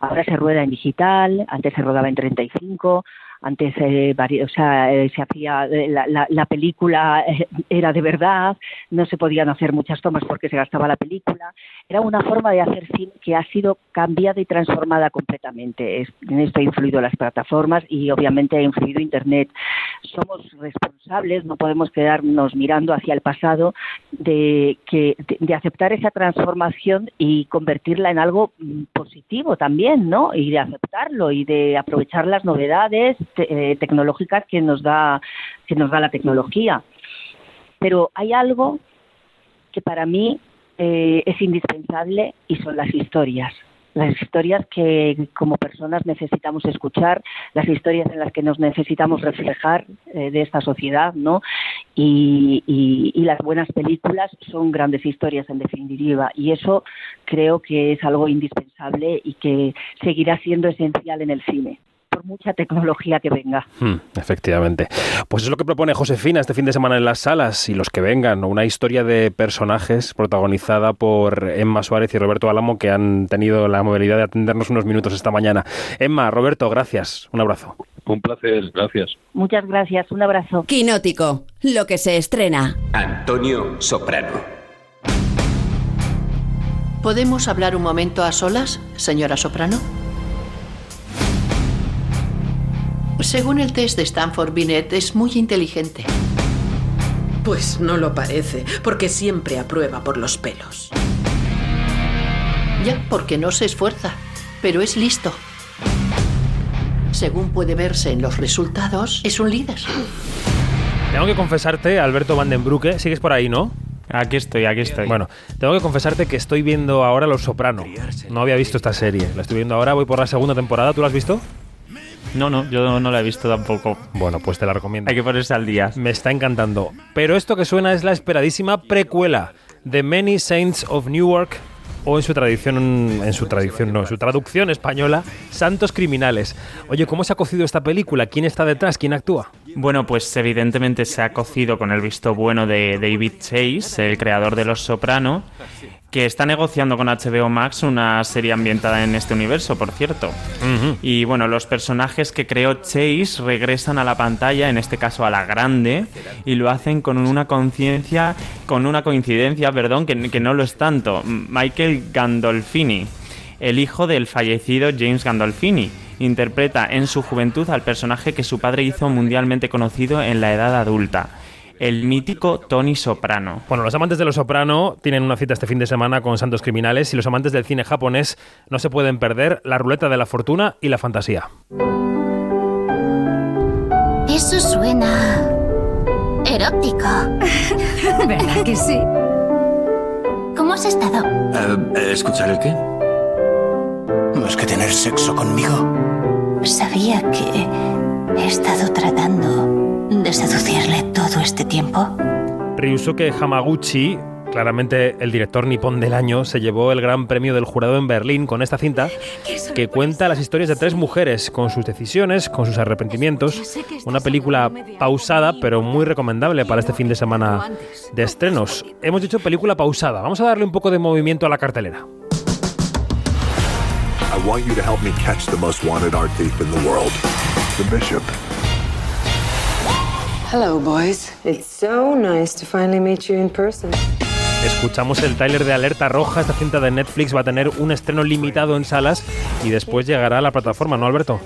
Ahora se rueda en digital, antes se rodaba en 35, antes eh, o sea, eh, se hacía eh, la, la- la película eh, era de verdad, no se podían hacer muchas tomas porque se gastaba la película. Era una forma de hacer cine que ha sido cambiada y transformada completamente. En esto ha influido las plataformas y obviamente ha influido Internet. Somos responsables, no podemos quedarnos mirando hacia el pasado de, que, de, de aceptar esa transformación y convertirla en algo mm, positivo también, ¿no? Y de aceptarlo y de aprovechar las novedades eh, tecnológicas que nos da que nos da la tecnología. Pero hay algo que para mí eh, es indispensable y son las historias. Las historias que como personas necesitamos escuchar, las historias en las que nos necesitamos reflejar eh, de esta sociedad, ¿no? Y- y las buenas películas son grandes historias en definitiva. Y eso creo que es algo indispensable y que seguirá siendo esencial en el cine, por mucha tecnología que venga. Hmm, efectivamente. Pues es lo que propone Josefina este fin de semana en las salas y los que vengan, una historia de personajes protagonizada por Emma Suárez y Roberto Álamo que han tenido la movilidad de atendernos unos minutos esta mañana. Emma, Roberto, gracias. Un abrazo. Un placer, gracias. Muchas gracias, un abrazo. Quinótico, lo que se estrena. Antonio Soprano. ¿Podemos hablar un momento a solas, señora Soprano? Según el test de Stanford Binet, es muy inteligente. Pues no lo parece, porque siempre aprueba por los pelos. Ya, porque no se esfuerza, pero es listo. Según puede verse en los resultados, es un líder. Tengo que confesarte, Alberto Van den Broeke, sigues por ahí, ¿no? Aquí estoy, aquí estoy. Bueno, tengo que confesarte que estoy viendo ahora Los Soprano. No había visto esta serie. La estoy viendo ahora, voy por la segunda temporada. ¿Tú la has visto? No, no, yo no la he visto tampoco. Bueno, pues te la recomiendo. Hay que ponerse al día. Me está encantando. Pero esto que suena es la esperadísima precuela de Many Saints of Newark o en su tradición, en su tradición, no, en su traducción española, Santos Criminales. Oye, ¿cómo se ha cocido esta película? ¿Quién está detrás? ¿Quién actúa? Bueno, pues evidentemente se ha cocido con el visto bueno de David Chase, el creador de Los Soprano, que está negociando con HBO Max una serie ambientada en este universo, por cierto. Y bueno, los personajes que creó Chase regresan a la pantalla, en este caso a la grande, y lo hacen con una conciencia, con una coincidencia, perdón, que, que no lo es tanto. Michael Gandolfini, el hijo del fallecido James Gandolfini, interpreta en su juventud al personaje que su padre hizo mundialmente conocido en la edad adulta el mítico Tony Soprano. Bueno, los amantes de Los Soprano tienen una cita este fin de semana con Santos Criminales y los amantes del cine japonés no se pueden perder La Ruleta de la Fortuna y la Fantasía. Eso suena erótico. (laughs) ¿Verdad que sí? ¿Cómo has estado? Eh, ¿Escuchar el qué? ¿Más que tener sexo conmigo? Sabía que he estado tratando de seducirle todo este tiempo. Ryusuke Hamaguchi, claramente el director nipón del año, se llevó el gran premio del jurado en Berlín con esta cinta que cuenta las historias de tres mujeres con sus decisiones, con sus arrepentimientos. Una película pausada pero muy recomendable para este fin de semana de estrenos. Hemos dicho película pausada. Vamos a darle un poco de movimiento a la cartelera. I want you to help me catch the most wanted art thief in the world, the Bishop. Hello, boys. It's so nice to finally meet you in person. Escuchamos el tráiler de Alerta Roja. Esta cinta de Netflix va a tener un estreno limitado en salas y después llegará a la plataforma, ¿no, Alberto?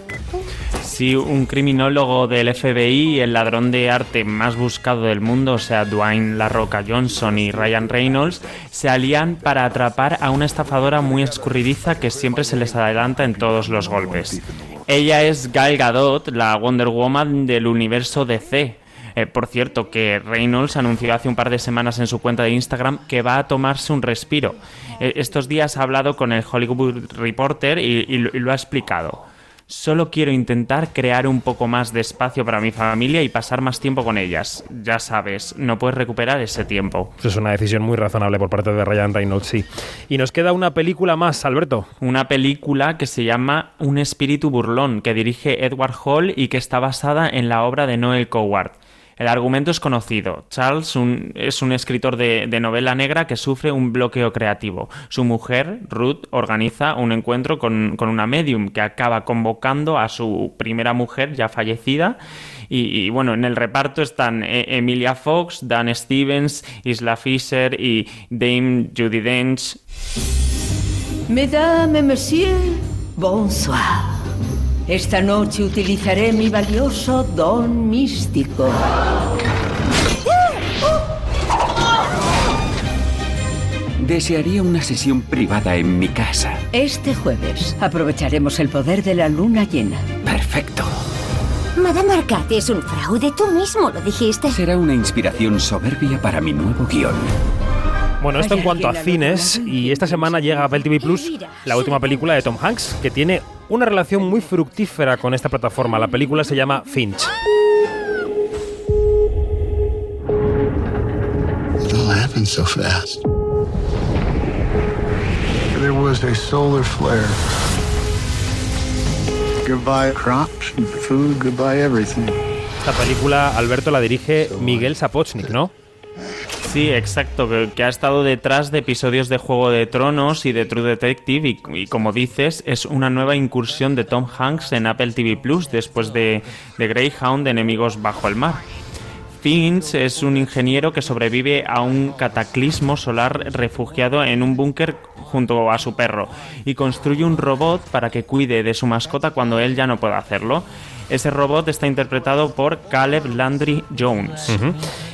Sí, un criminólogo del FBI, el ladrón de arte más buscado del mundo, o sea, Dwayne La Roca Johnson y Ryan Reynolds, se alían para atrapar a una estafadora muy escurridiza que siempre se les adelanta en todos los golpes. Ella es Gal Gadot, la Wonder Woman del universo DC. Eh, por cierto, que Reynolds anunció hace un par de semanas en su cuenta de Instagram que va a tomarse un respiro. Eh, estos días ha hablado con el Hollywood Reporter y, y lo- y lo ha explicado. Solo quiero intentar crear un poco más de espacio para mi familia y pasar más tiempo con ellas. Ya sabes, no puedes recuperar ese tiempo. Pues es una decisión muy razonable por parte de Ryan Reynolds, sí. Y nos queda una película más, Alberto. Una película que se llama Un espíritu burlón, que dirige Edward Hall y que está basada en la obra de Noel Coward. El argumento es conocido. Charles un- es un escritor de, de novela negra que sufre un bloqueo creativo. Su mujer, Ruth, organiza un encuentro con, con una medium que acaba convocando a su primera mujer ya fallecida. Y, bueno, en el reparto están eh, Emilia Fox, Dan Stevens, Isla Fisher y Dame Judy Dench. Mesdames messieurs, bonsoir. Esta noche utilizaré mi valioso don místico. Desearía una sesión privada en mi casa. Este jueves aprovecharemos el poder de la luna llena. Perfecto. Madame Arcade es un fraude, tú mismo lo dijiste. Será una inspiración soberbia para mi nuevo guion. Bueno, esto en cuanto a cines, y esta semana llega a Apple TV Plus la última película de Tom Hanks, que tiene una relación muy fructífera con esta plataforma. La película se llama Finch. It all happened so fast. There was a solar flare. Goodbye crops and food, goodbye everything. Esta película, Alberto, la dirige Miguel Sapochnik, ¿no? Sí, exacto, que, ha estado detrás de episodios de Juego de Tronos y de True Detective y, y como dices, es una nueva incursión de Tom Hanks en Apple TV Plus después de, de Greyhound de Enemigos Bajo el Mar. Finch es un ingeniero que sobrevive a un cataclismo solar refugiado en un búnker junto a su perro y construye un robot para que cuide de su mascota cuando él ya no pueda hacerlo. Ese robot está interpretado por Caleb Landry Jones.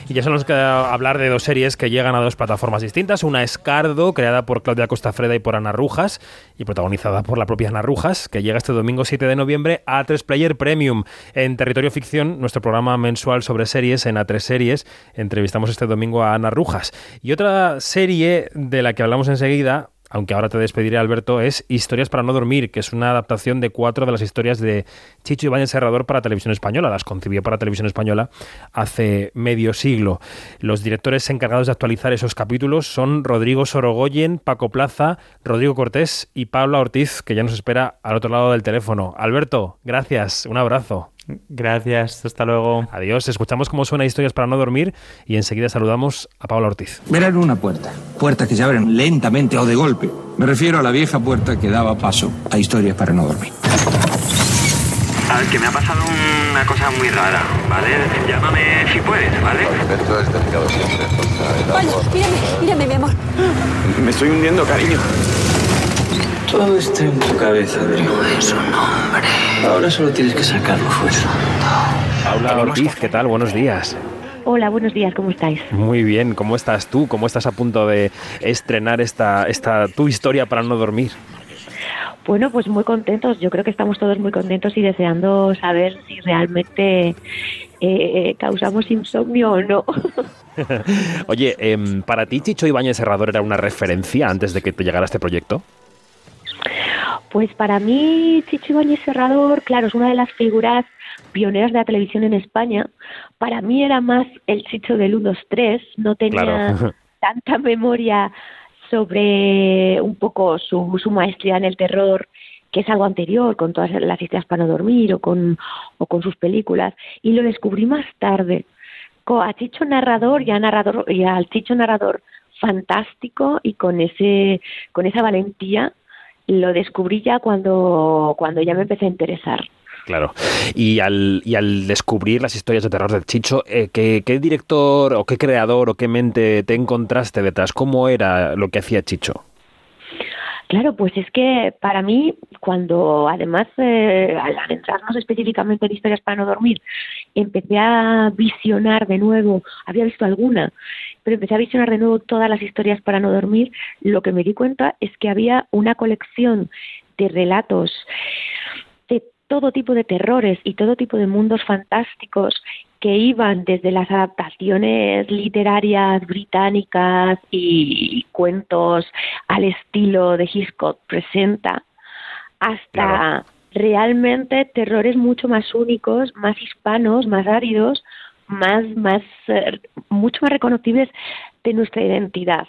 Y ya solo nos queda hablar de dos series que llegan a dos plataformas distintas. Una es Cardo, creada por Claudia Costa Freda y por Ana Rujas, y protagonizada por la propia Ana Rujas, que llega este domingo 7 de noviembre a A3 Player Premium. En Territorio Ficción, nuestro programa mensual sobre series en A3 Series, entrevistamos este domingo a Ana Rujas. Y otra serie de la que hablamos enseguida, aunque ahora te despediré, Alberto, es Historias para no dormir, que es una adaptación de cuatro de las historias de Chicho Ibáñez Serrador para Televisión Española. Las concibió para Televisión Española hace medio siglo. Los directores encargados de actualizar esos capítulos son Rodrigo Sorogoyen, Paco Plaza, Rodrigo Cortés y Paula Ortiz, que ya nos espera al otro lado del teléfono. Alberto, gracias, un abrazo. Gracias, hasta luego. Adiós, escuchamos cómo suena Historias para no dormir y enseguida saludamos a Paula Ortiz. Verán una puerta, puertas que se abren lentamente o de golpe. Me refiero a la vieja puerta que daba paso a Historias para no dormir. Al que me ha pasado una cosa muy rara, ¿vale? Llámame si puedes, ¿vale? Alberto es delicado siempre. Vaya, mírame, mírame, mi amor. Me estoy hundiendo, cariño. Todo está en tu cabeza, Adrián. Es un hombre. Ahora solo tienes que sacarlo fuera. Paula Ortiz, ¿qué tal? Buenos días. Hola, buenos días, ¿cómo estáis? Muy bien, ¿cómo estás tú? ¿Cómo estás a punto de estrenar esta, esta tu historia para no dormir? Bueno, pues muy contentos. Yo creo que estamos todos muy contentos y deseando saber si realmente eh, causamos insomnio o no. (laughs) Oye, em, ¿para ti Chicho Ibáñez Serrador era una referencia antes de que te llegara este proyecto? Pues para mí, Chicho Ibáñez Serrador, claro, es una de las figuras pioneras de la televisión en España. Para mí era más el Chicho del 1, 2, 3, no tenía Claro. (laughs) tanta memoria sobre un poco su, su maestría en el terror, que es algo anterior, con todas las historias para no dormir o con, o con sus películas, y lo descubrí más tarde. A Chicho narrador y, a narrador, y al Chicho narrador fantástico y con ese con esa valentía lo descubrí ya cuando cuando ya me empecé a interesar. Claro. Y al, y al descubrir las historias de terror de Chicho, eh, ¿qué, qué director o qué creador o qué mente te encontraste detrás? ¿Cómo era lo que hacía Chicho? Claro, pues es que para mí, cuando además eh, al adentrarnos específicamente en historias para no dormir, empecé a visionar de nuevo, había visto alguna, pero empecé a visionar de nuevo todas las historias para no dormir, lo que me di cuenta es que había una colección de relatos de todo tipo de terrores y todo tipo de mundos fantásticos que iban desde las adaptaciones literarias británicas y cuentos al estilo de Hitchcock presenta hasta realmente terrores mucho más únicos, más hispanos, más áridos, más, más, eh, mucho más reconocibles de nuestra identidad,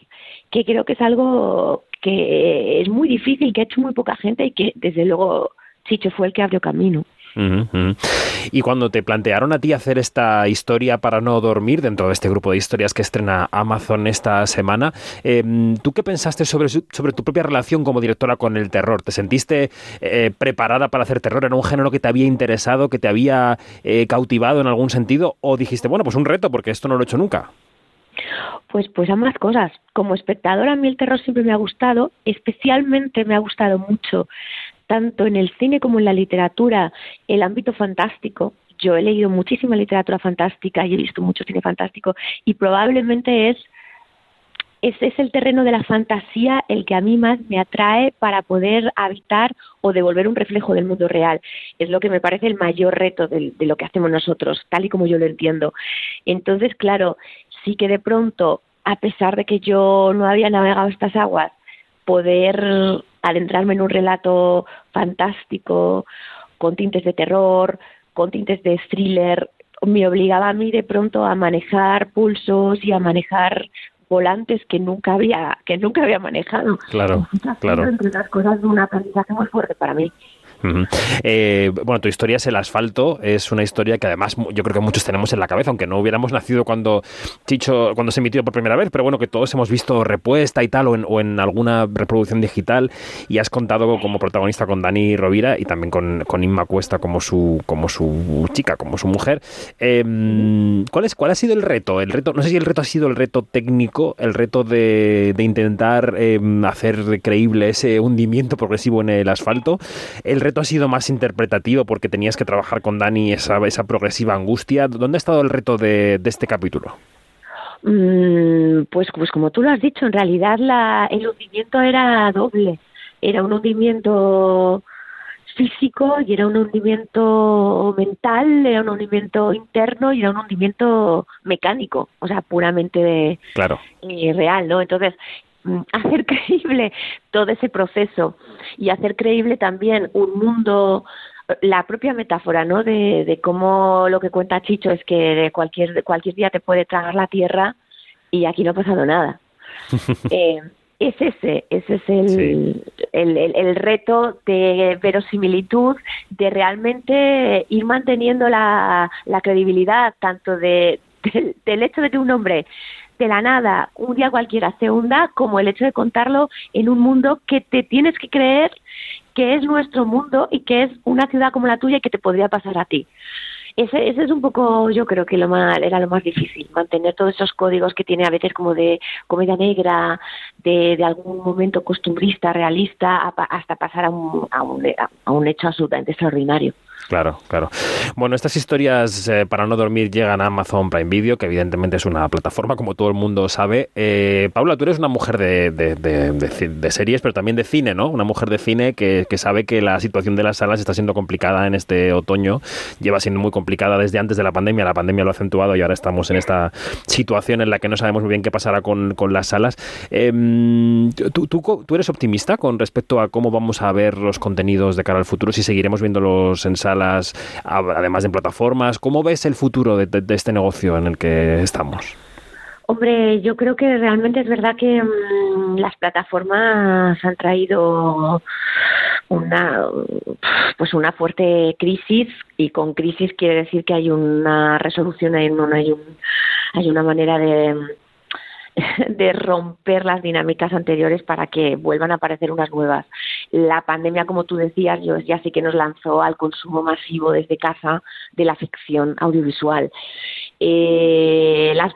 que creo que es algo que es muy difícil, que ha hecho muy poca gente y que desde luego Chicho fue el que abrió camino. Y cuando te plantearon a ti hacer esta historia para no dormir dentro de este grupo de historias que estrena Amazon esta semana, eh, ¿tú qué pensaste sobre, sobre tu propia relación como directora con el terror? ¿Te sentiste eh, preparada para hacer terror? ¿Era un género que te había interesado, que te había eh, cautivado en algún sentido? ¿O dijiste, bueno, pues un reto porque esto no lo he hecho nunca? Pues, pues ambas cosas. Como espectadora, a mí el terror siempre me ha gustado, especialmente me ha gustado mucho, tanto en el cine como en la literatura, el ámbito fantástico. Yo he leído muchísima literatura fantástica y he visto mucho cine fantástico y probablemente es ese es el terreno de la fantasía el que a mí más me atrae para poder habitar o devolver un reflejo del mundo real. Es lo que me parece el mayor reto de, de lo que hacemos nosotros, tal y como yo lo entiendo. Entonces, claro, sí que de pronto, a pesar de que yo no había navegado estas aguas, poder adentrarme en un relato fantástico, con tintes de terror, con tintes de thriller, me obligaba a mí de pronto a manejar pulsos y a manejar volantes que nunca había que nunca había manejado. Claro, claro. Entre las cosas de un aprendizaje muy fuerte para mí. Eh, bueno, tu historia es el asfalto, es una historia que además yo creo que muchos tenemos en la cabeza, aunque no hubiéramos nacido cuando Chicho, cuando se emitió por primera vez, pero bueno, que todos hemos visto repuesta y tal, o en, o en alguna reproducción digital, y has contado como protagonista con Dani Rovira y también con, con Inma Cuesta como su, como su chica, como su mujer. Eh, ¿cuál, es, ¿Cuál ha sido el reto? El reto, no sé si el reto ha sido el reto técnico, el reto de, de intentar eh, hacer creíble ese hundimiento progresivo en el asfalto. El reto ha sido más interpretativo porque tenías que trabajar con Dani esa, esa progresiva angustia. ¿Dónde ha estado el reto de, de este capítulo? Mm, pues, pues como tú lo has dicho, en realidad la, el hundimiento era doble. Era un hundimiento físico y era un hundimiento mental, era un hundimiento interno y era un hundimiento mecánico, o sea, puramente claro. eh, real, ¿no? Entonces, (laughs) hacer creíble todo ese proceso y hacer creíble también un mundo la propia metáfora, ¿no? De, de cómo lo que cuenta Chicho es que de cualquier, de cualquier día te puede tragar la tierra y aquí no ha pasado nada. (laughs) eh, es ese, ese es el, el, el, el, reto de verosimilitud, de realmente ir manteniendo la, la credibilidad tanto de, (laughs) del, del hecho de que un hombre de la nada, un día cualquiera se hunda, como el hecho de contarlo en un mundo que te tienes que creer que es nuestro mundo y que es una ciudad como la tuya y que te podría pasar a ti. Ese, ese es un poco, yo creo que lo más, era lo más difícil, mantener todos esos códigos que tiene a veces como de comedia negra, de, algún momento costumbrista, realista, hasta pasar a un, a un, a un hecho absolutamente extraordinario. Claro, claro. Bueno, estas historias eh, para no dormir llegan a Amazon Prime Video, que evidentemente es una plataforma, como todo el mundo sabe. Eh, Paula, tú eres una mujer de, series, pero también de cine, ¿no? Una mujer de cine que, sabe que la situación de las salas está siendo complicada en este otoño. Lleva siendo muy complicada desde antes de la pandemia. La pandemia lo ha acentuado y ahora estamos en esta situación en la que no sabemos muy bien qué pasará con, las salas. ¿tú, tú, ¿tú, eres optimista con respecto a cómo vamos a ver los contenidos de cara al futuro? Si seguiremos viéndolos en salas salas, además de plataformas. ¿Cómo ves el futuro de, este negocio en el que estamos? Hombre, yo creo que realmente es verdad que mmm, las plataformas han traído una pues una fuerte crisis y con crisis quiere decir que hay una resolución hay, no hay un hay una manera de (laughs) de romper las dinámicas anteriores para que vuelvan a aparecer unas nuevas. La pandemia, como tú decías, yo ya sí que nos lanzó al consumo masivo desde casa de la ficción audiovisual. Eh, las,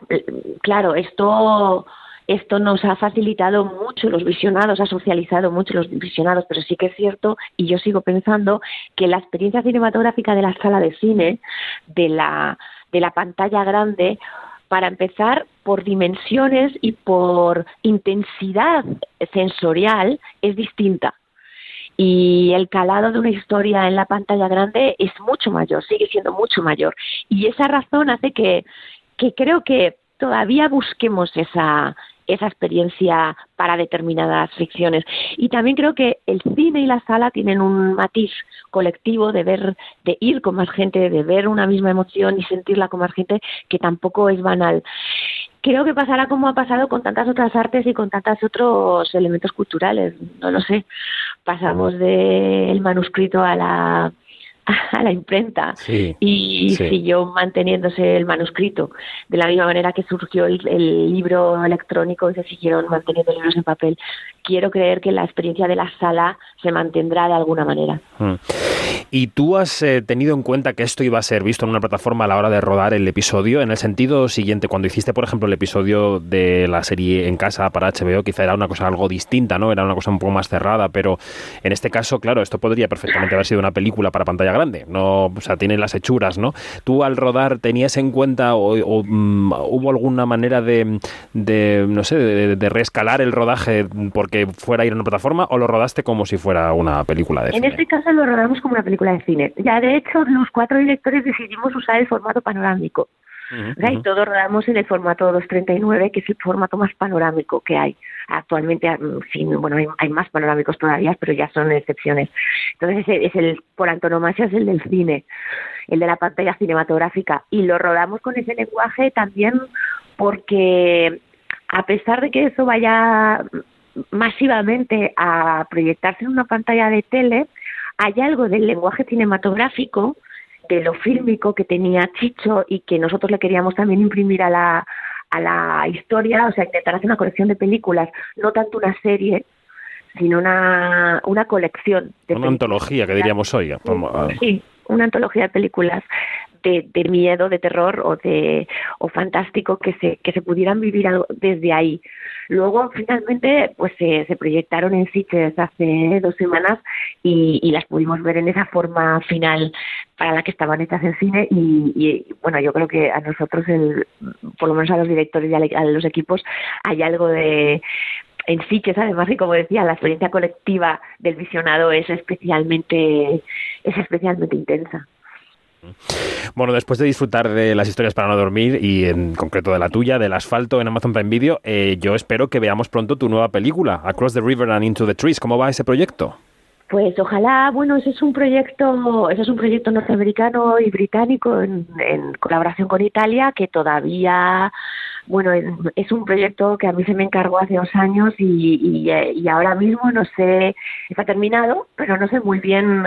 claro, esto esto nos ha facilitado mucho los visionados, ha socializado mucho los visionados, pero sí que es cierto, y yo sigo pensando, que la experiencia cinematográfica de la sala de cine, de la, de la pantalla grande, para empezar, por dimensiones y por intensidad sensorial es distinta. Y el calado de una historia en la pantalla grande es mucho mayor, sigue siendo mucho mayor. Y esa razón hace que, que creo que todavía busquemos esa, esa experiencia para determinadas ficciones. Y también creo que el cine y la sala tienen un matiz colectivo de ver, de ir con más gente, de ver una misma emoción y sentirla con más gente, que tampoco es banal. Creo que pasará como ha pasado con tantas otras artes y con tantos otros elementos culturales. No lo sé. Pasamos del manuscrito a la a la imprenta sí, y sí. siguió manteniéndose el manuscrito. De la misma manera que surgió el, el, libro electrónico y se siguieron manteniendo libros en papel. Quiero creer que la experiencia de la sala se mantendrá de alguna manera. Mm. y tú has eh, tenido en cuenta que esto iba a ser visto en una plataforma a la hora de rodar el episodio en el sentido siguiente cuando hiciste por ejemplo el episodio de la serie en casa para HBO quizá era una cosa algo distinta no era una cosa un poco más cerrada pero en este caso claro esto podría perfectamente haber sido una película para pantalla grande, no, o sea, tiene las hechuras, ¿no? ¿Tú al rodar tenías en cuenta o, o um, hubo alguna manera de, de no sé, de, de, reescalar el rodaje porque fuera a ir a una plataforma o lo rodaste como si fuera una película de en cine? este caso lo rodamos como una película de cine. Ya de hecho los cuatro directores decidimos usar el formato panorámico. Uh -huh, o sea, y todos rodamos en el formato 239, que es el formato más panorámico que hay. Actualmente, sí, bueno, hay, hay, más panorámicos todavía, pero ya son excepciones. Entonces, es, es el, por antonomasia, es el del cine, el de la pantalla cinematográfica. Y lo rodamos con ese lenguaje también porque, a pesar de que eso vaya masivamente a proyectarse en una pantalla de tele, hay algo del lenguaje cinematográfico de lo fílmico que tenía Chicho y que nosotros le queríamos también imprimir a la, a la historia, o sea, intentar hacer una colección de películas, no tanto una serie, sino una, una colección. De una antología, que diríamos hoy. Sí, una antología de películas de, de, miedo, de terror o de o fantástico que se que se pudieran vivir algo desde ahí. Luego finalmente pues se, se proyectaron en Sitges hace dos semanas y, y, las pudimos ver en esa forma final para la que estaban hechas en cine y, y bueno yo creo que a nosotros el, por lo menos a los directores y a, a los equipos hay algo de en sí que además y como decía la experiencia colectiva del visionado es especialmente es especialmente intensa bueno, después de disfrutar de las historias para no dormir y en concreto de la tuya, del asfalto en Amazon Prime Video, eh, yo espero que veamos pronto tu nueva película, Across the River and Into the Trees. ¿Cómo va ese proyecto? Pues ojalá, bueno, ese es un proyecto, ese es un proyecto norteamericano y británico en, en colaboración con Italia que todavía, bueno, es, un proyecto que a mí se me encargó hace dos años y, y, y ahora mismo no sé, está terminado, pero no sé muy bien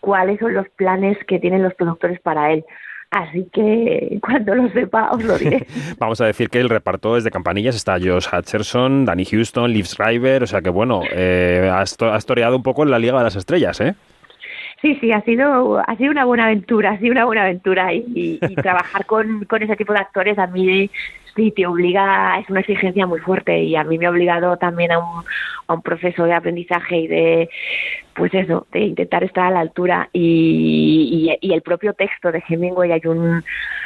cuáles son los planes que tienen los productores para él. Así que (laughs) cuando lo sepa os lo diré. (laughs) Vamos a decir que el reparto es de campanillas. Está Josh Hutcherson, Danny Houston, Liv Schreiber. O sea que bueno, eh, has, has toreado un poco en la Liga de las Estrellas, ¿eh? Sí, sí, ha sido, ha sido una buena aventura, ha sido una buena aventura y, y, y trabajar con, con ese tipo de actores a mí sí te obliga, es una exigencia muy fuerte y a mí me ha obligado también a un, a un proceso de aprendizaje y de, pues eso, de intentar estar a la altura y, y, y el propio texto de Hemingway hay un,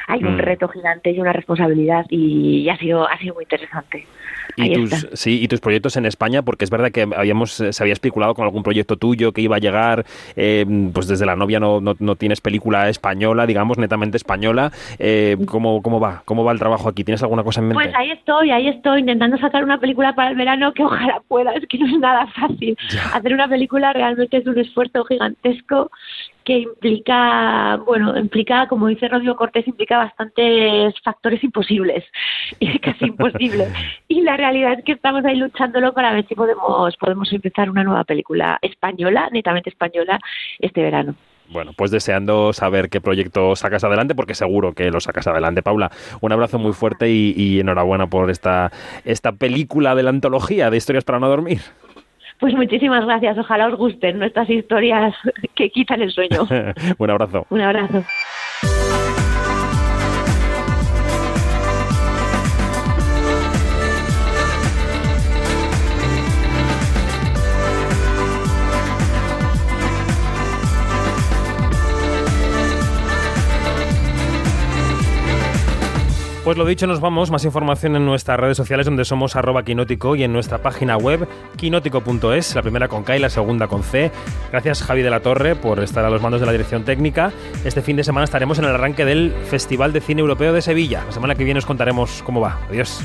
hay un mm. reto gigante y una responsabilidad y, ha sido, ha sido muy interesante. Y tus, sí, y tus proyectos en España, porque es verdad que habíamos, se había especulado con algún proyecto tuyo que iba a llegar, eh, pues desde la novia no, no, no, tienes película española, digamos, netamente española. Eh, ¿cómo, ¿Cómo va? ¿Cómo va el trabajo aquí? ¿Tienes alguna cosa en mente? Pues ahí estoy, ahí estoy, intentando sacar una película para el verano que ojalá pueda, es que no es nada fácil. Ya. Hacer una película realmente es un esfuerzo gigantesco que implica, bueno, implica, como dice Rodrigo Cortés, implica bastantes factores imposibles, (laughs) casi imposible. Y la realidad es que estamos ahí luchándolo para ver si podemos, podemos empezar una nueva película española, netamente española, este verano. Bueno, pues deseando saber qué proyecto sacas adelante, porque seguro que lo sacas adelante, Paula. Un abrazo muy fuerte y, y enhorabuena por esta, esta película de la antología de historias para no dormir. Pues muchísimas gracias. Ojalá os gusten nuestras historias (laughs) que quitan el sueño. (laughs) Un abrazo. Un abrazo. Pues lo dicho, nos vamos. Más información en nuestras redes sociales donde somos arroba quinótico y en nuestra página web quinótico.es, la primera con K y la segunda con C. Gracias Javi de la Torre por estar a los mandos de la dirección técnica. Este fin de semana estaremos en el arranque del Festival de Cine Europeo de Sevilla. La semana que viene os contaremos cómo va. Adiós.